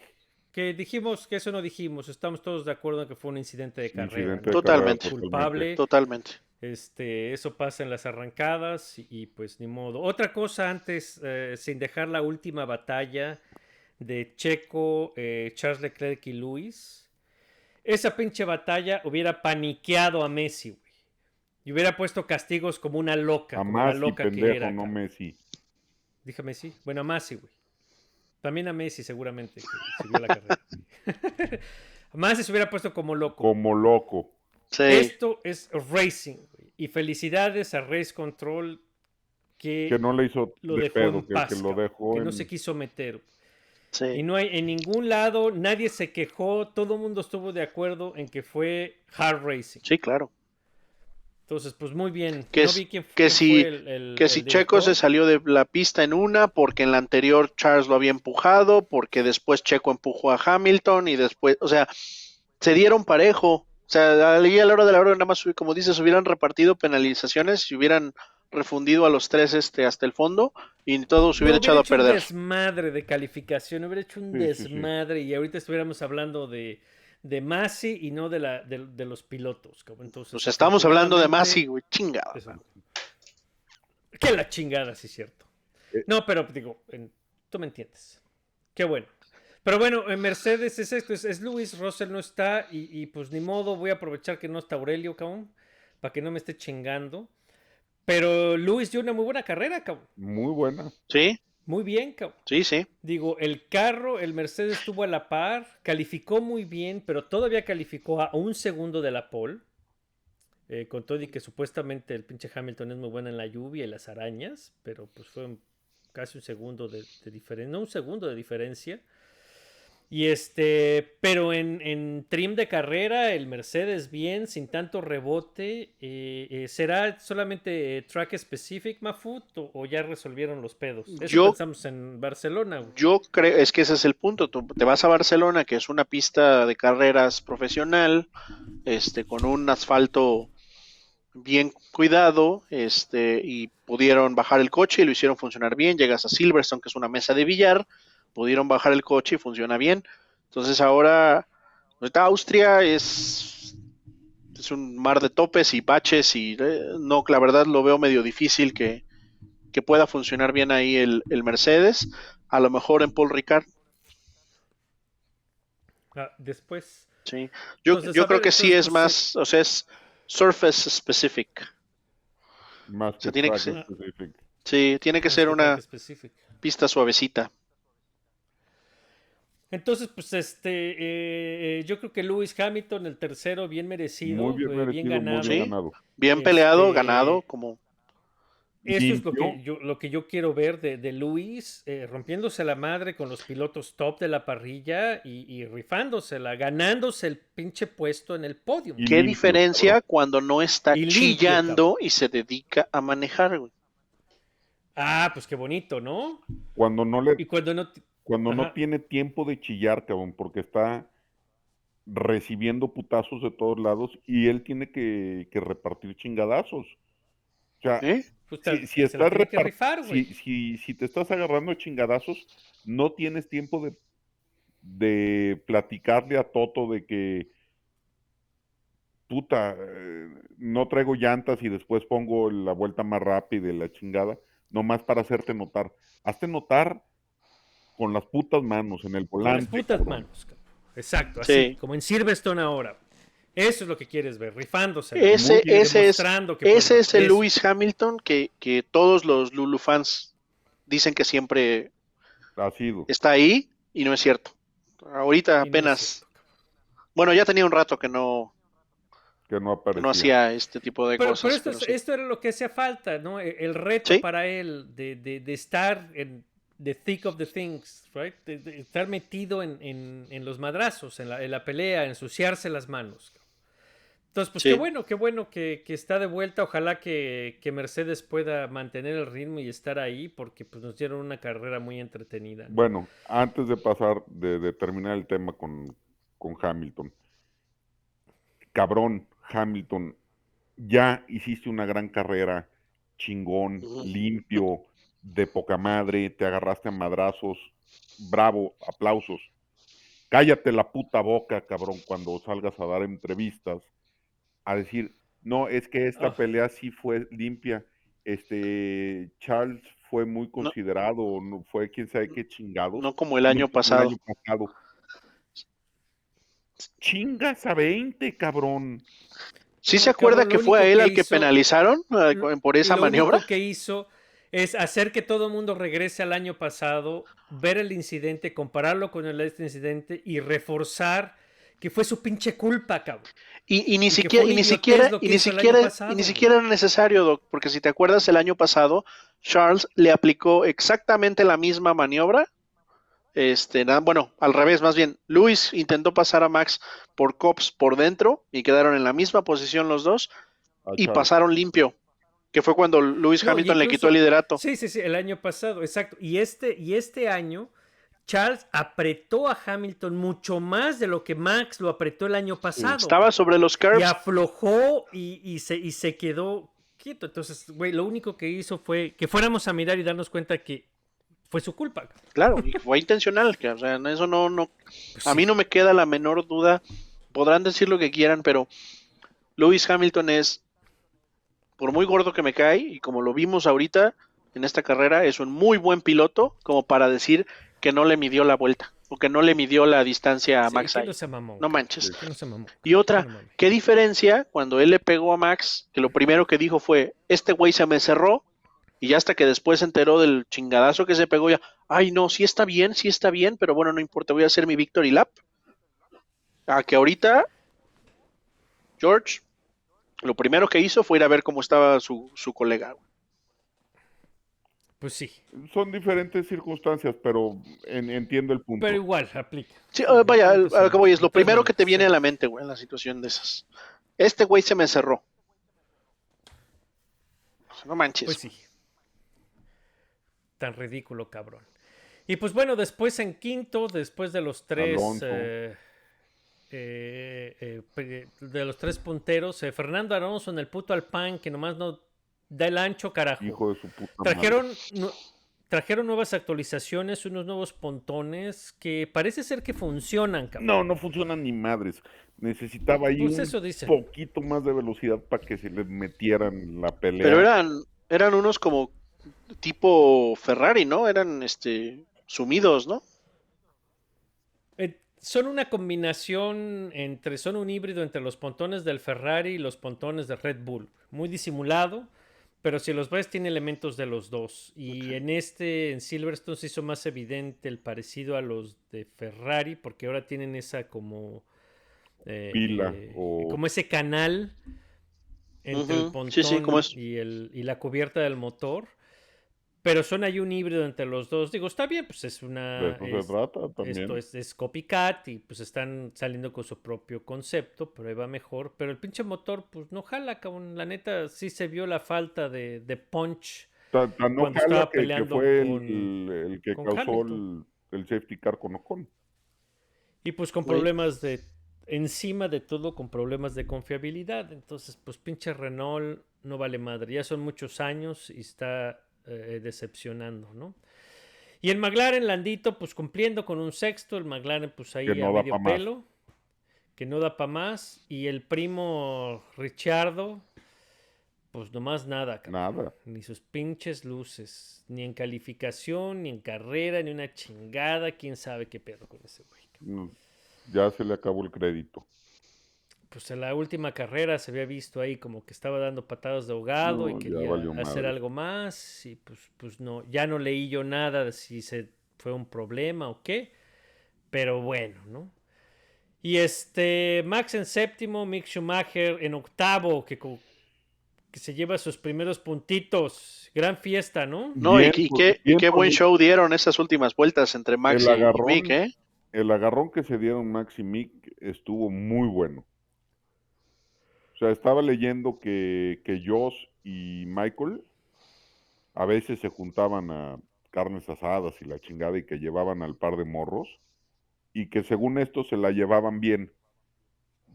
que dijimos que eso no dijimos, estamos todos de acuerdo en que fue un incidente de carrera. Incidente ¿no? de Totalmente. carrera, Culpable. Totalmente. Este, eso pasa en las arrancadas y, y, pues ni modo. Otra cosa antes, eh, sin dejar la última batalla de Checo, eh, Charles Leclerc y Luis. esa pinche batalla hubiera paniqueado a Messi, güey. Y hubiera puesto castigos como una loca, A como Masi, loca que era. no. Messi. Dije Messi. Bueno, a Messi, güey. También a Messi, seguramente, que la carrera. Messi se hubiera puesto como loco. Como loco. Sí. Esto es racing, güey. Y felicidades a Race Control que, Que no le hizo lo de dejó pedo, en que, paz, que lo cabrón, dejó que en... no se quiso meter. Y no hay en ningún lado, nadie se quejó, todo el mundo estuvo de acuerdo en que fue hard racing. Sí, claro. Entonces, pues muy bien. Que No vi quién- que quién si- fue el- el- Que el si Checo se salió de la pista en una, porque en la anterior Charles lo había empujado, porque después Checo empujó a Hamilton y después, o sea, se dieron parejo. O sea, ahí a la hora de la hora, nada más, como dices, hubieran repartido penalizaciones y hubieran refundido a los tres este, hasta el fondo y todo se No, hubiera echado a hecho un perder. desmadre de calificación, hubiera hecho un Sí, sí, sí. desmadre y ahorita estuviéramos hablando de, de Masi y no de, la, de, de los pilotos. cabrón. Entonces, sea, estamos hablando de Masi, güey, chingada. Que la chingada, sí, cierto. Eh. No, pero digo, en- tú me entiendes. Qué bueno. Pero bueno, en Mercedes es esto, es, es Luis, Russell no está y, y, pues ni modo, voy a aprovechar que no está Aurelio, cabrón, para que no me esté chingando. Pero Luis dio una muy buena carrera, cabrón. Muy buena. Sí, Muy bien, cabrón. sí, sí. Digo, el carro, el Mercedes estuvo a la par, calificó muy bien, pero todavía calificó a un segundo de la pole. Eh, con todo y que supuestamente el pinche Hamilton es muy bueno en la lluvia y las arañas, pero pues fue un- casi un segundo de, diferencia, no un segundo de diferencia. Y este, pero en, en trim de carrera, el Mercedes bien, sin tanto rebote. eh, eh, ¿Será solamente eh, track specific, Mafut, o, o ya resolvieron los pedos? Eso Yo- pensamos en Barcelona. güey. Yo creo, es que ese es el punto. Tú te vas a Barcelona, que es una pista de carreras profesional, este, con un asfalto bien cuidado, este, y pudieron bajar el coche y lo hicieron funcionar bien. Llegas a Silverstone, que es una mesa de billar, pudieron bajar el coche y funciona bien. Entonces ahora, ahorita Austria es, es un mar de topes y baches y eh, no, la verdad lo veo medio difícil que, que pueda funcionar bien ahí el, el Mercedes. A lo mejor en Paul Ricard, Ah, después. sí. Yo, Entonces, yo creo ver, que sí es más, o sea, es surface specific. Más Se que tiene que ser- specific. Sí, tiene que ser una pista suavecita. Entonces, pues este, eh, eh, yo creo que Lewis Hamilton, el tercero, bien merecido, Muy bien eh, merecido, bien muy ganado. Sí. bien ganado. Bien peleado, Este, ganado, como Eso es lo que, yo, lo que yo quiero ver de, de Luis, eh, rompiéndose la madre con los pilotos top de la parrilla y, y rifándosela, ganándose el pinche puesto en el podio. Qué limpio, diferencia cabrón. cuando no está Y limpio, chillando y se dedica a manejar, güey. Ah, pues qué bonito, ¿no? Cuando no le, Y cuando no... cuando no tiene tiempo de chillar, cabrón, porque está recibiendo putazos de todos lados y él tiene que, que repartir chingadazos. O sea, ¿Eh? pues, si, estás rifar, si, güey. si- si te estás agarrando chingadazos, no tienes tiempo de, de platicarle a Toto de que puta, eh, no traigo llantas y después pongo la vuelta más rápida y la chingada, nomás para hacerte notar. Hazte notar con las putas manos en el Con volante. las putas cabrón. manos. cabrón. Exacto, así, Sí. como en Silverstone ahora. Eso es lo que quieres ver, rifándose. Ese, bien, ese es, que ese puede- es el eso. Lewis Hamilton que, que todos los Lulu fans dicen que siempre Ha sido. está ahí y no es cierto. Ahorita Y apenas, bueno, ya tenía un rato que no, Que no aparecía. no hacía este tipo de Pero, cosas. pero esto, pero es- sí. esto era lo que hacía falta, ¿no? E- El reto Sí. para él de, de- de estar en the thick of the things, right? De, de estar metido en, en- en los madrazos, en la, en la pelea, ensuciarse las manos. Entonces, pues Sí. qué bueno, qué bueno que, que está de vuelta. Ojalá que, que Mercedes pueda mantener el ritmo y estar ahí, porque pues, nos dieron una carrera muy entretenida. ¿no? Bueno, antes de pasar, de, de terminar el tema con, con Hamilton. Cabrón, Hamilton, ya hiciste una gran carrera, chingón, limpio, de poca madre, te agarraste a madrazos, bravo, aplausos. Cállate la puta boca, cabrón, cuando salgas a dar entrevistas, a decir, no, es que esta Ah. pelea sí fue limpia. Este Charles fue muy considerado, no fue quién sabe qué chingados. no como el año pasado. año pasado. Chingas a 20, cabrón. ¿Sí se acuerda cabrón, que lo fue a él que al que penalizaron eh, Lo- por esa lo maniobra? único que hizo es hacer que todo el mundo regrese al año pasado, ver el incidente, compararlo con el este incidente y reforzar que fue su pinche culpa, cabrón. Y, y ni siquiera, y ni siquiera, y ni siquiera, y ni siquiera era necesario, Doc, porque si te acuerdas el año pasado, Charles le aplicó exactamente la misma maniobra. Este, nada, bueno, al revés, más bien, Luis intentó pasar a Max por cops por dentro y quedaron en la misma posición los dos A y pasaron limpio, que fue cuando No, y Hamilton le quitó el liderato. Sí, sí, sí, el año pasado, exacto. Y este, y este año, Charles apretó a Hamilton mucho más de lo que Max lo apretó el año pasado. Estaba sobre los y curbs. aflojó y, y se, y se quedó quieto. Entonces, güey, lo único que hizo fue que fuéramos a mirar y darnos cuenta que fue su culpa. Claro, y fue intencional, que, o sea, eso no, no, Pues a sí. mí no me queda la menor duda. Podrán decir lo que quieran, pero Lewis Hamilton es, por muy gordo que me cae, y como lo vimos ahorita en esta carrera, es un muy buen piloto como para decir que no le midió la vuelta o que no le midió la distancia a Max no se mamó. No manches. no mamó. Y otra, No. ¿qué diferencia cuando él le pegó a Max? Que lo primero que dijo fue, este güey se me cerró, y ya hasta que después se enteró del chingadazo que se pegó, ya, ay no, sí está bien, sí está bien, pero bueno, no importa, voy a hacer mi victory lap. A que ahorita, George, lo primero que hizo fue ir a ver cómo estaba su, su colega. güey. Pues sí, Son diferentes circunstancias, pero en- entiendo el punto. pero igual aplica. Sí, eh, vaya, a lo que voy es lo primero que te viene a la mente, güey, en la situación de esas. Este güey se me cerró. No manches. Pues sí. Tan ridículo, cabrón. Y pues bueno, después en quinto, después de los tres. Alonso. eh, eh, eh, pe- de los tres punteros, eh, Fernando Alonso en el puto Alpine, que nomás no da el ancho, carajo. Hijo de su puta. Trajeron, trajeron nuevas actualizaciones, unos nuevos pontones que parece ser que funcionan, cabrón. No, no funcionan ni madres. Necesitaba ahí Pues un eso dicen. poquito más de velocidad para que se le metieran la pelea. Pero eran, eran unos como tipo Ferrari, ¿no? Eran este sumidos, ¿no? Son una combinación entre, son un híbrido entre los pontones del Ferrari y los pontones de Red Bull. Muy disimulado, pero si los ves tiene elementos de los dos. Y en este, en Silverstone se hizo más evidente el parecido a los de Ferrari, porque ahora tienen esa como... eh, Pila eh, o- Como ese canal entre el pontón sí, sí, como es. y, el, y la cubierta del motor. Pero son ahí un híbrido entre los dos. Digo, está bien, pues es una... De eso es- se trata también. esto es, es copycat y pues están saliendo con su propio concepto, pero ahí va mejor. Pero el pinche motor, pues no jala, cabrón. La neta sí se vio la falta de, de punch. Tan- tan no cuando jala estaba que, que peleando fue el- con- el, que causó el, el safety car con Ocon. Y pues con problemas de. Encima de todo, con problemas de confiabilidad. Entonces, pues pinche Renault no vale madre. Ya son muchos años y está eh, decepcionando, ¿no? Y el McLaren Landito, pues cumpliendo con un sexto. El McLaren, pues ahí Que no a medio más. pelo. Que no da para más. Y el primo Richardo, pues nomás nada, cabrón. Nada. Ni sus pinches luces. Ni en calificación, ni en carrera, ni una chingada. Quién sabe qué pedo con ese güey. Ya se le acabó el crédito. Pues en la última carrera se había visto ahí como que estaba dando patadas de ahogado No, y quería hacer madre. algo más. Y pues, pues no, ya no leí yo nada de si se fue un problema o qué. Pero bueno, ¿no? Y este, Max en séptimo, Mick Schumacher en octavo, que, que se lleva sus primeros puntitos. Gran fiesta, ¿no? No, y, Bien y por- qué, y qué buen show dieron esas últimas vueltas entre Max El y agarrón. Mick, ¿eh? El agarrón que se dieron Max y Mick estuvo muy bueno. O sea, estaba leyendo que, que Josh y Michael a veces se juntaban a carnes asadas y la chingada y que llevaban al par de morros y que según esto se la llevaban bien.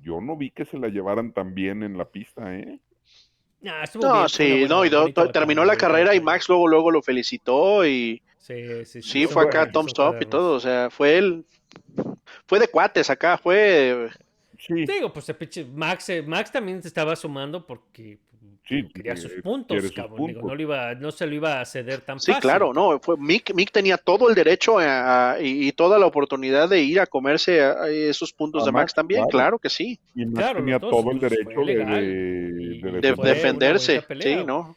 Yo no vi que se la llevaran tan bien en la pista, ¿eh? Ah, No, bien, sí, no, y do- terminó la carrera y. Max luego, luego lo felicitó y Sí, sí, sí, son fue acá son up y todo, o sea, fue él, fue de cuates acá, fue, Sí, Digo, pues el pinche Max, eh, Max también se estaba sumando porque Sí, quería sus eh, puntos, quiere sus cabrón. Digo, puntos. no, le iba, no se lo iba a ceder tan Sí, fácil. claro, no, fue Mick, Mick tenía todo el derecho a- a- y, y toda la oportunidad de ir a comerse a- a esos puntos A de Max, Max, también, claro. claro. que sí, Y Max Claro, tenía todo el entonces derecho de, defenderse. pelea. sí, ¿no?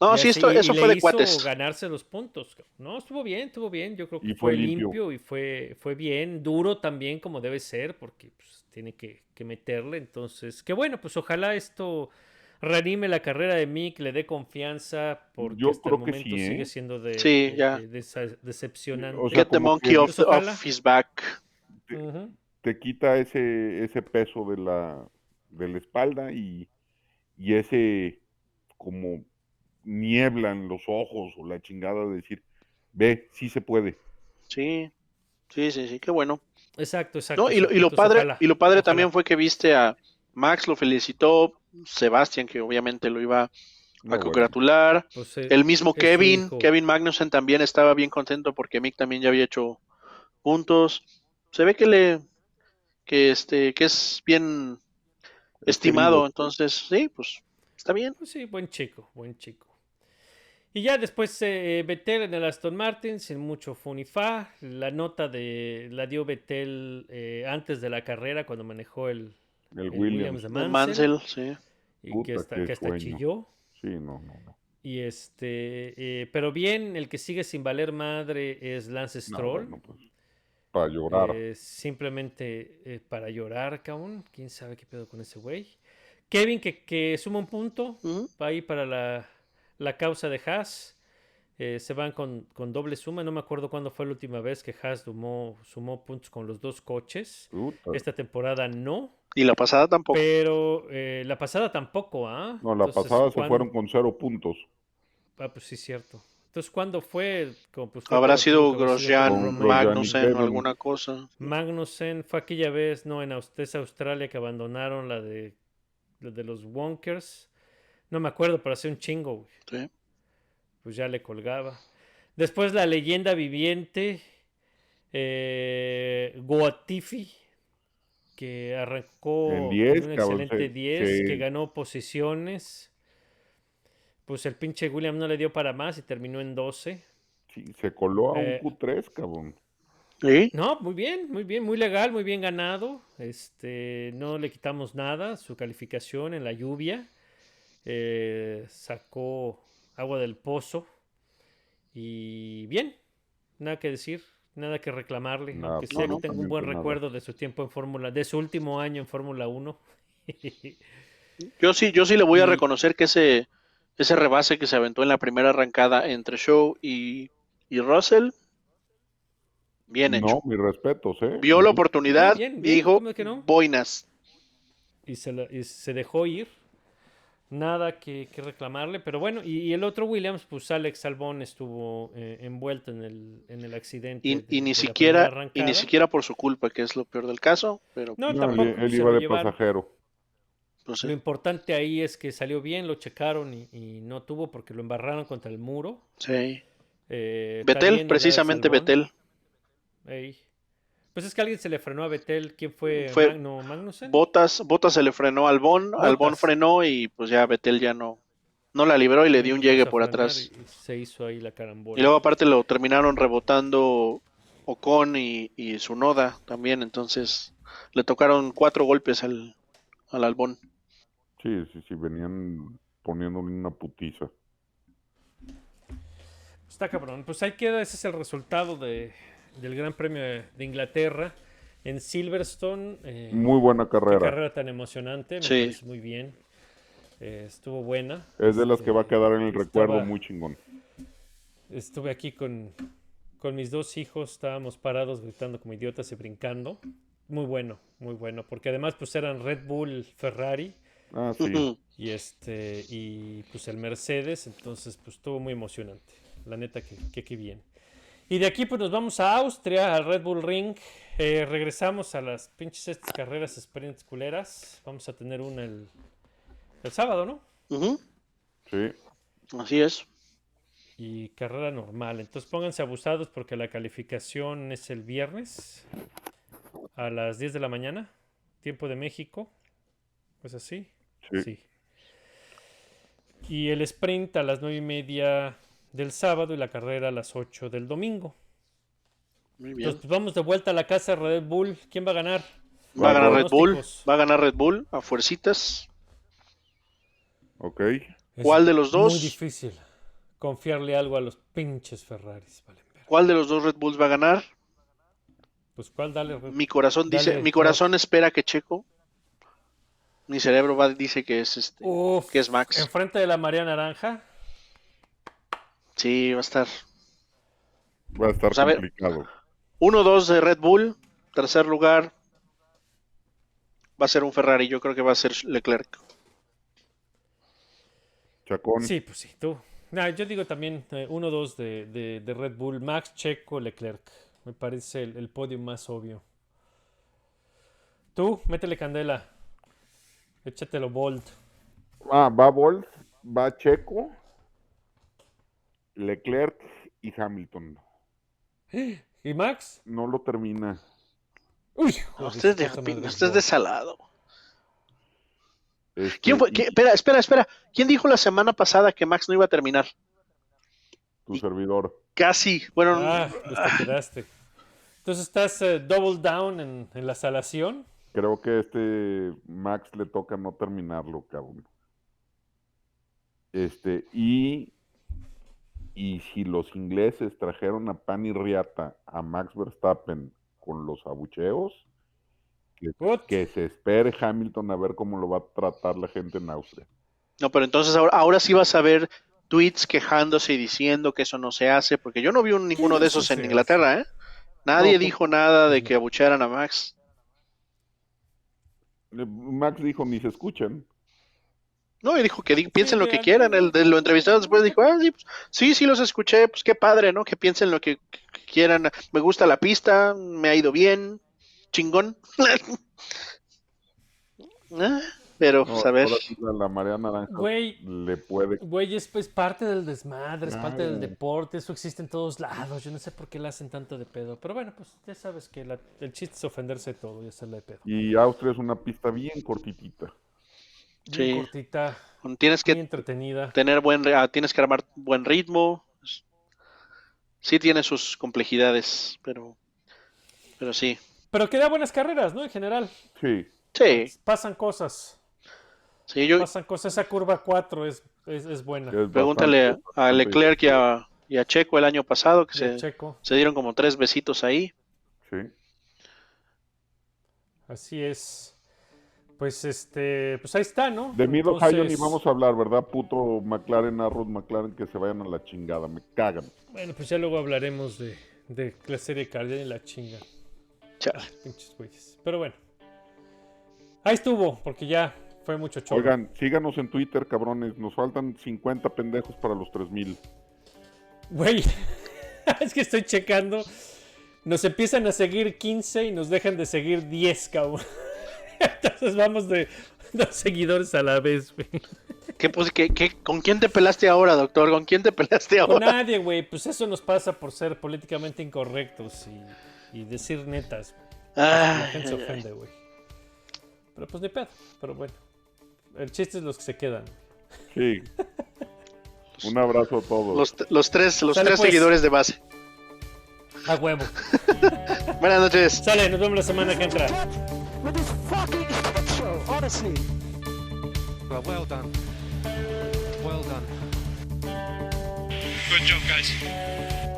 No, Y sí, así- esto, y eso le fue de hizo cuates. ganarse los puntos. cabrón. No, estuvo bien, estuvo bien. Yo creo que Y fue, fue limpio. limpio. y fue, fue bien. Duro también, como debe ser, porque pues, tiene que, que meterle. Entonces, qué bueno, pues ojalá esto reanime la carrera de Mick, le dé confianza, porque Yo hasta el que momento sí, ¿eh? sigue siendo de, Sí, de- ya. de- desa- decepcionante. O sea, Get the monkey que- off, Pues, his back. Te quita ese, ese peso de la, de la espalda y, y ese como niebla en los ojos o la chingada de decir, ve, sí se puede. Sí, sí, sí, sí, qué bueno. Exacto, exacto. No, y lo, y lo padre, ojalá, y lo padre ojalá. también fue que viste a Max, lo felicitó, Sebastián, que obviamente lo iba a bueno. congratular. Pues, eh, El mismo Kevin, hijo. Kevin Magnussen también estaba bien contento porque Mick también ya había hecho puntos. Se ve que le, que este, que es bien estimado, entonces sí, pues está bien. Pues sí, buen chico, buen chico. Y ya después eh, Vettel en el Aston Martin, sin mucho funifá. La nota de la dio Vettel eh, antes de la carrera, cuando manejó el, El el Williams. de Mansell, Mansell. sí. y Puta, que hasta, que chilló. Sí, no, no, no. Y este, eh, pero bien, el que sigue sin valer madre es Lance No, Stroll. bueno, pues, para llorar. Eh, simplemente eh, para llorar, cabrón. ¿Quién sabe qué pedo con ese güey? Kevin, que, que suma un punto. Ujú. Va ahí para la, la causa de Haas. Eh, se van con, con doble suma. No me acuerdo cuándo fue la última vez que Haas sumó, sumó puntos con los dos coches. Esta temporada no. Y la pasada tampoco. Pero eh, la pasada tampoco, ¿ah? no, la Entonces, pasada se ¿cuándo- fueron con cero puntos. Ah, pues sí, cierto. Entonces, ¿cuándo fue? Como, pues, Habrá sido Grosjean, Magnussen o alguna cosa. Magnussen fue aquella vez, no, en Australia que abandonaron la de, la de los Wonkers. No me acuerdo, pero hace un chingo, güey. Sí. Pues ya le colgaba. Después la leyenda viviente, eh, Guatifi, que arrancó En con 10, un cabrón, excelente se- 10, se- que ganó posiciones. Pues el pinche William no le dio para más y terminó en 12. Sí, se coló a Eh, un Q3, cabrón. Sí. No, muy bien, muy bien, muy legal, muy bien ganado. Este, no le quitamos nada, su calificación en la lluvia. Eh, sacó agua del pozo. Y bien, nada que decir, nada que reclamarle. Aunque no, sea, no, tengo un buen recuerdo de su tiempo en Fórmula, de su último año en Fórmula 1. Yo sí, yo sí le voy a reconocer que ese, ese rebase que se aventó en la primera arrancada entre Show y, y Russell, bien hecho. No, mis respetos, ¿eh? Vio la oportunidad Bien, dijo, ¿cómo es que no? boinas. y se, la- y se dejó ir. Nada que, que reclamarle, pero bueno, y, y el otro Williams, pues Alex Albón estuvo eh, envuelto en el, en el accidente. Y, de- y de ni siquiera, y ni siquiera por su culpa, que es lo peor del caso, pero No, No, tampoco. él, iba de llevaron. pasajero. pues, Lo importante ahí es que salió bien, lo checaron y, y no tuvo porque lo embarraron contra el muro. Sí. Eh, Betel, precisamente. Betel. Ey. Pues es que alguien se le frenó a Betel. ¿Quién fue? Fue Magno, Magnussen. Botas, Botas se le frenó al Albón, Albón Bottas. frenó y pues ya Betel ya no, no la libró y le dio un llegue a por atrás. y se hizo ahí la carambola. Y luego aparte lo terminaron rebotando Ocon y, y su Noda también, entonces le tocaron cuatro golpes al, al Albón. Sí, sí, sí, venían poniéndole una putiza. Está cabrón. Pues ahí queda, ese es el resultado de, del Gran Premio de, de Inglaterra en Silverstone. eh, Muy buena qué carrera. carrera tan emocionante, me Sí. parece muy bien. Eh, estuvo buena. Es de las que va a Este, quedar en el estaba- recuerdo muy chingón. Estuve aquí con, con mis dos hijos, estábamos parados gritando como idiotas y brincando. Muy bueno, muy bueno, porque además pues eran Red Bull, Ferrari Ah, sí. y este y pues el Mercedes, entonces pues estuvo muy emocionante. La neta que, que, que bien. Y de aquí pues nos vamos a Austria, al Red Bull Ring. Eh, regresamos a las pinches estas carreras sprints culeras. Vamos a tener una el, el sábado, ¿no? Sí. Así es. Y carrera normal. Entonces pónganse abusados porque la calificación es el viernes a las 10 de la mañana, tiempo de México. Pues así. Sí. Sí. Y el sprint a las 9 y media del sábado y la carrera a las 8 del domingo. Muy bien. Entonces, pues, vamos de vuelta a la casa de Red Bull. ¿Quién va a ganar? Va a ganar Red Bull. Va a ganar Red Bull a fuercitas. Ok. Es ¿Cuál de los dos? Muy difícil confiarle algo a los pinches Ferraris. ¿Cuál de los dos Red Bulls va a ganar? Pues cuál, dale. Red- Mi corazón dice, Dale, mi corazón espera que Checo. Mi cerebro va, dice que es este, Uf, que es Max. Enfrente de la María Naranja. Sí, va a estar. Va a estar Pues, complicado. 1-2 de Red Bull. Tercer lugar. Va a ser un Ferrari. Yo creo que va a ser Leclerc. Chacón. Sí, pues sí, tú. Nah, yo digo también 1-2 de, de- de Red Bull. Max, Checo, Leclerc. Me parece el, el podio más obvio. Tú, métele candela. Échatelo bold. Ah, va Bolt, va Checo, Leclerc y Hamilton. ¿Y Max? No lo termina. Uy, No, usted es de, puta madre, usted es de salado. Este, ¿Quién fue? y ¿Qué- espera, espera, espera. ¿Quién dijo la semana pasada que Max no iba a terminar? Tu servidor. Casi. Bueno, Ah, pues te quedaste. Entonces estás eh, double down en, en la salación. Creo que este Max le toca no terminarlo, cabrón. Este, y, y si los ingleses trajeron a Pan y Riata a Max Verstappen con los abucheos, que, se espere Hamilton a ver cómo lo va a tratar la gente en Austria. no, pero entonces ahora, ahora sí vas a ver tweets quejándose y diciendo que eso no se hace, porque yo no vi un- ninguno de eso esos en Inglaterra, ¿eh? Nadie No, pues- dijo nada de que abuchearan a Max. Eh, Max dijo, ni se escuchan. No, y dijo que di- piensen lo que quieran. El, de- lo entrevistaron después dijo, ah, sí, pues, sí, sí los escuché, pues qué padre, ¿no? Que piensen lo que, que quieran. Me gusta la pista, me ha ido bien, chingón. Ah, Pero, No, pues, a ver. la, la marea naranja Güey, le puede... Güey, es pues parte del desmadre, es parte del deporte, eso existe en todos lados. Yo no sé por qué le hacen tanto de pedo. Pero bueno, pues ya sabes que la- el chiste es ofenderse de todo y hacerle de pedo. Y Austria es una pista bien cortitita. Bien Sí. cortita, Tienes que entretenida. tener buen, ah, tienes que armar buen ritmo. Sí tiene sus complejidades, pero, pero sí. Pero que da buenas carreras, ¿no? En general. Sí. Sí, Pasan cosas. sí, yo Pasan cosas. Esa curva 4 es, es, es buena. es pregúntale a Leclerc y a, y a Checo el año pasado que se, Checo. se dieron como tres besitos ahí. Sí. Así es. Pues este, pues ahí está, ¿no? De Mid Ohio ni Entonces, vamos a hablar, ¿verdad? Puto McLaren, Arrows McLaren, que se vayan a la chingada, me cagan. Bueno, pues ya luego hablaremos de, de la serie Cardian y la chinga. Chale. Pinches güeyes. Pero bueno. Ahí estuvo, porque ya fue mucho chorro. Oigan, síganos en Twitter, cabrones. Nos faltan 50 pendejos para los 3000. Güey, es que estoy checando. Nos empiezan a seguir 15 y nos dejan de seguir 10, cabrón. Entonces vamos de dos seguidores a la vez, güey. ¿Qué, pues, qué- qué- ¿Con quién te pelaste ahora, doctor? ¿Con quién te pelaste Con ahora? nadie, güey. Pues eso nos pasa por ser políticamente incorrectos y, y decir netas. La Ay, gente se ofende, güey. Pero pues ni pedo. Pero bueno. El chiste es los que se quedan. Sí. Un abrazo a todos. Los, los tres, los Sale, tres pues. seguidores de base. A huevo. Buenas noches. Sale, nos vemos la semana que entra. With this fucking shit show, honestly. Well, well done. Well done. Good job, guys.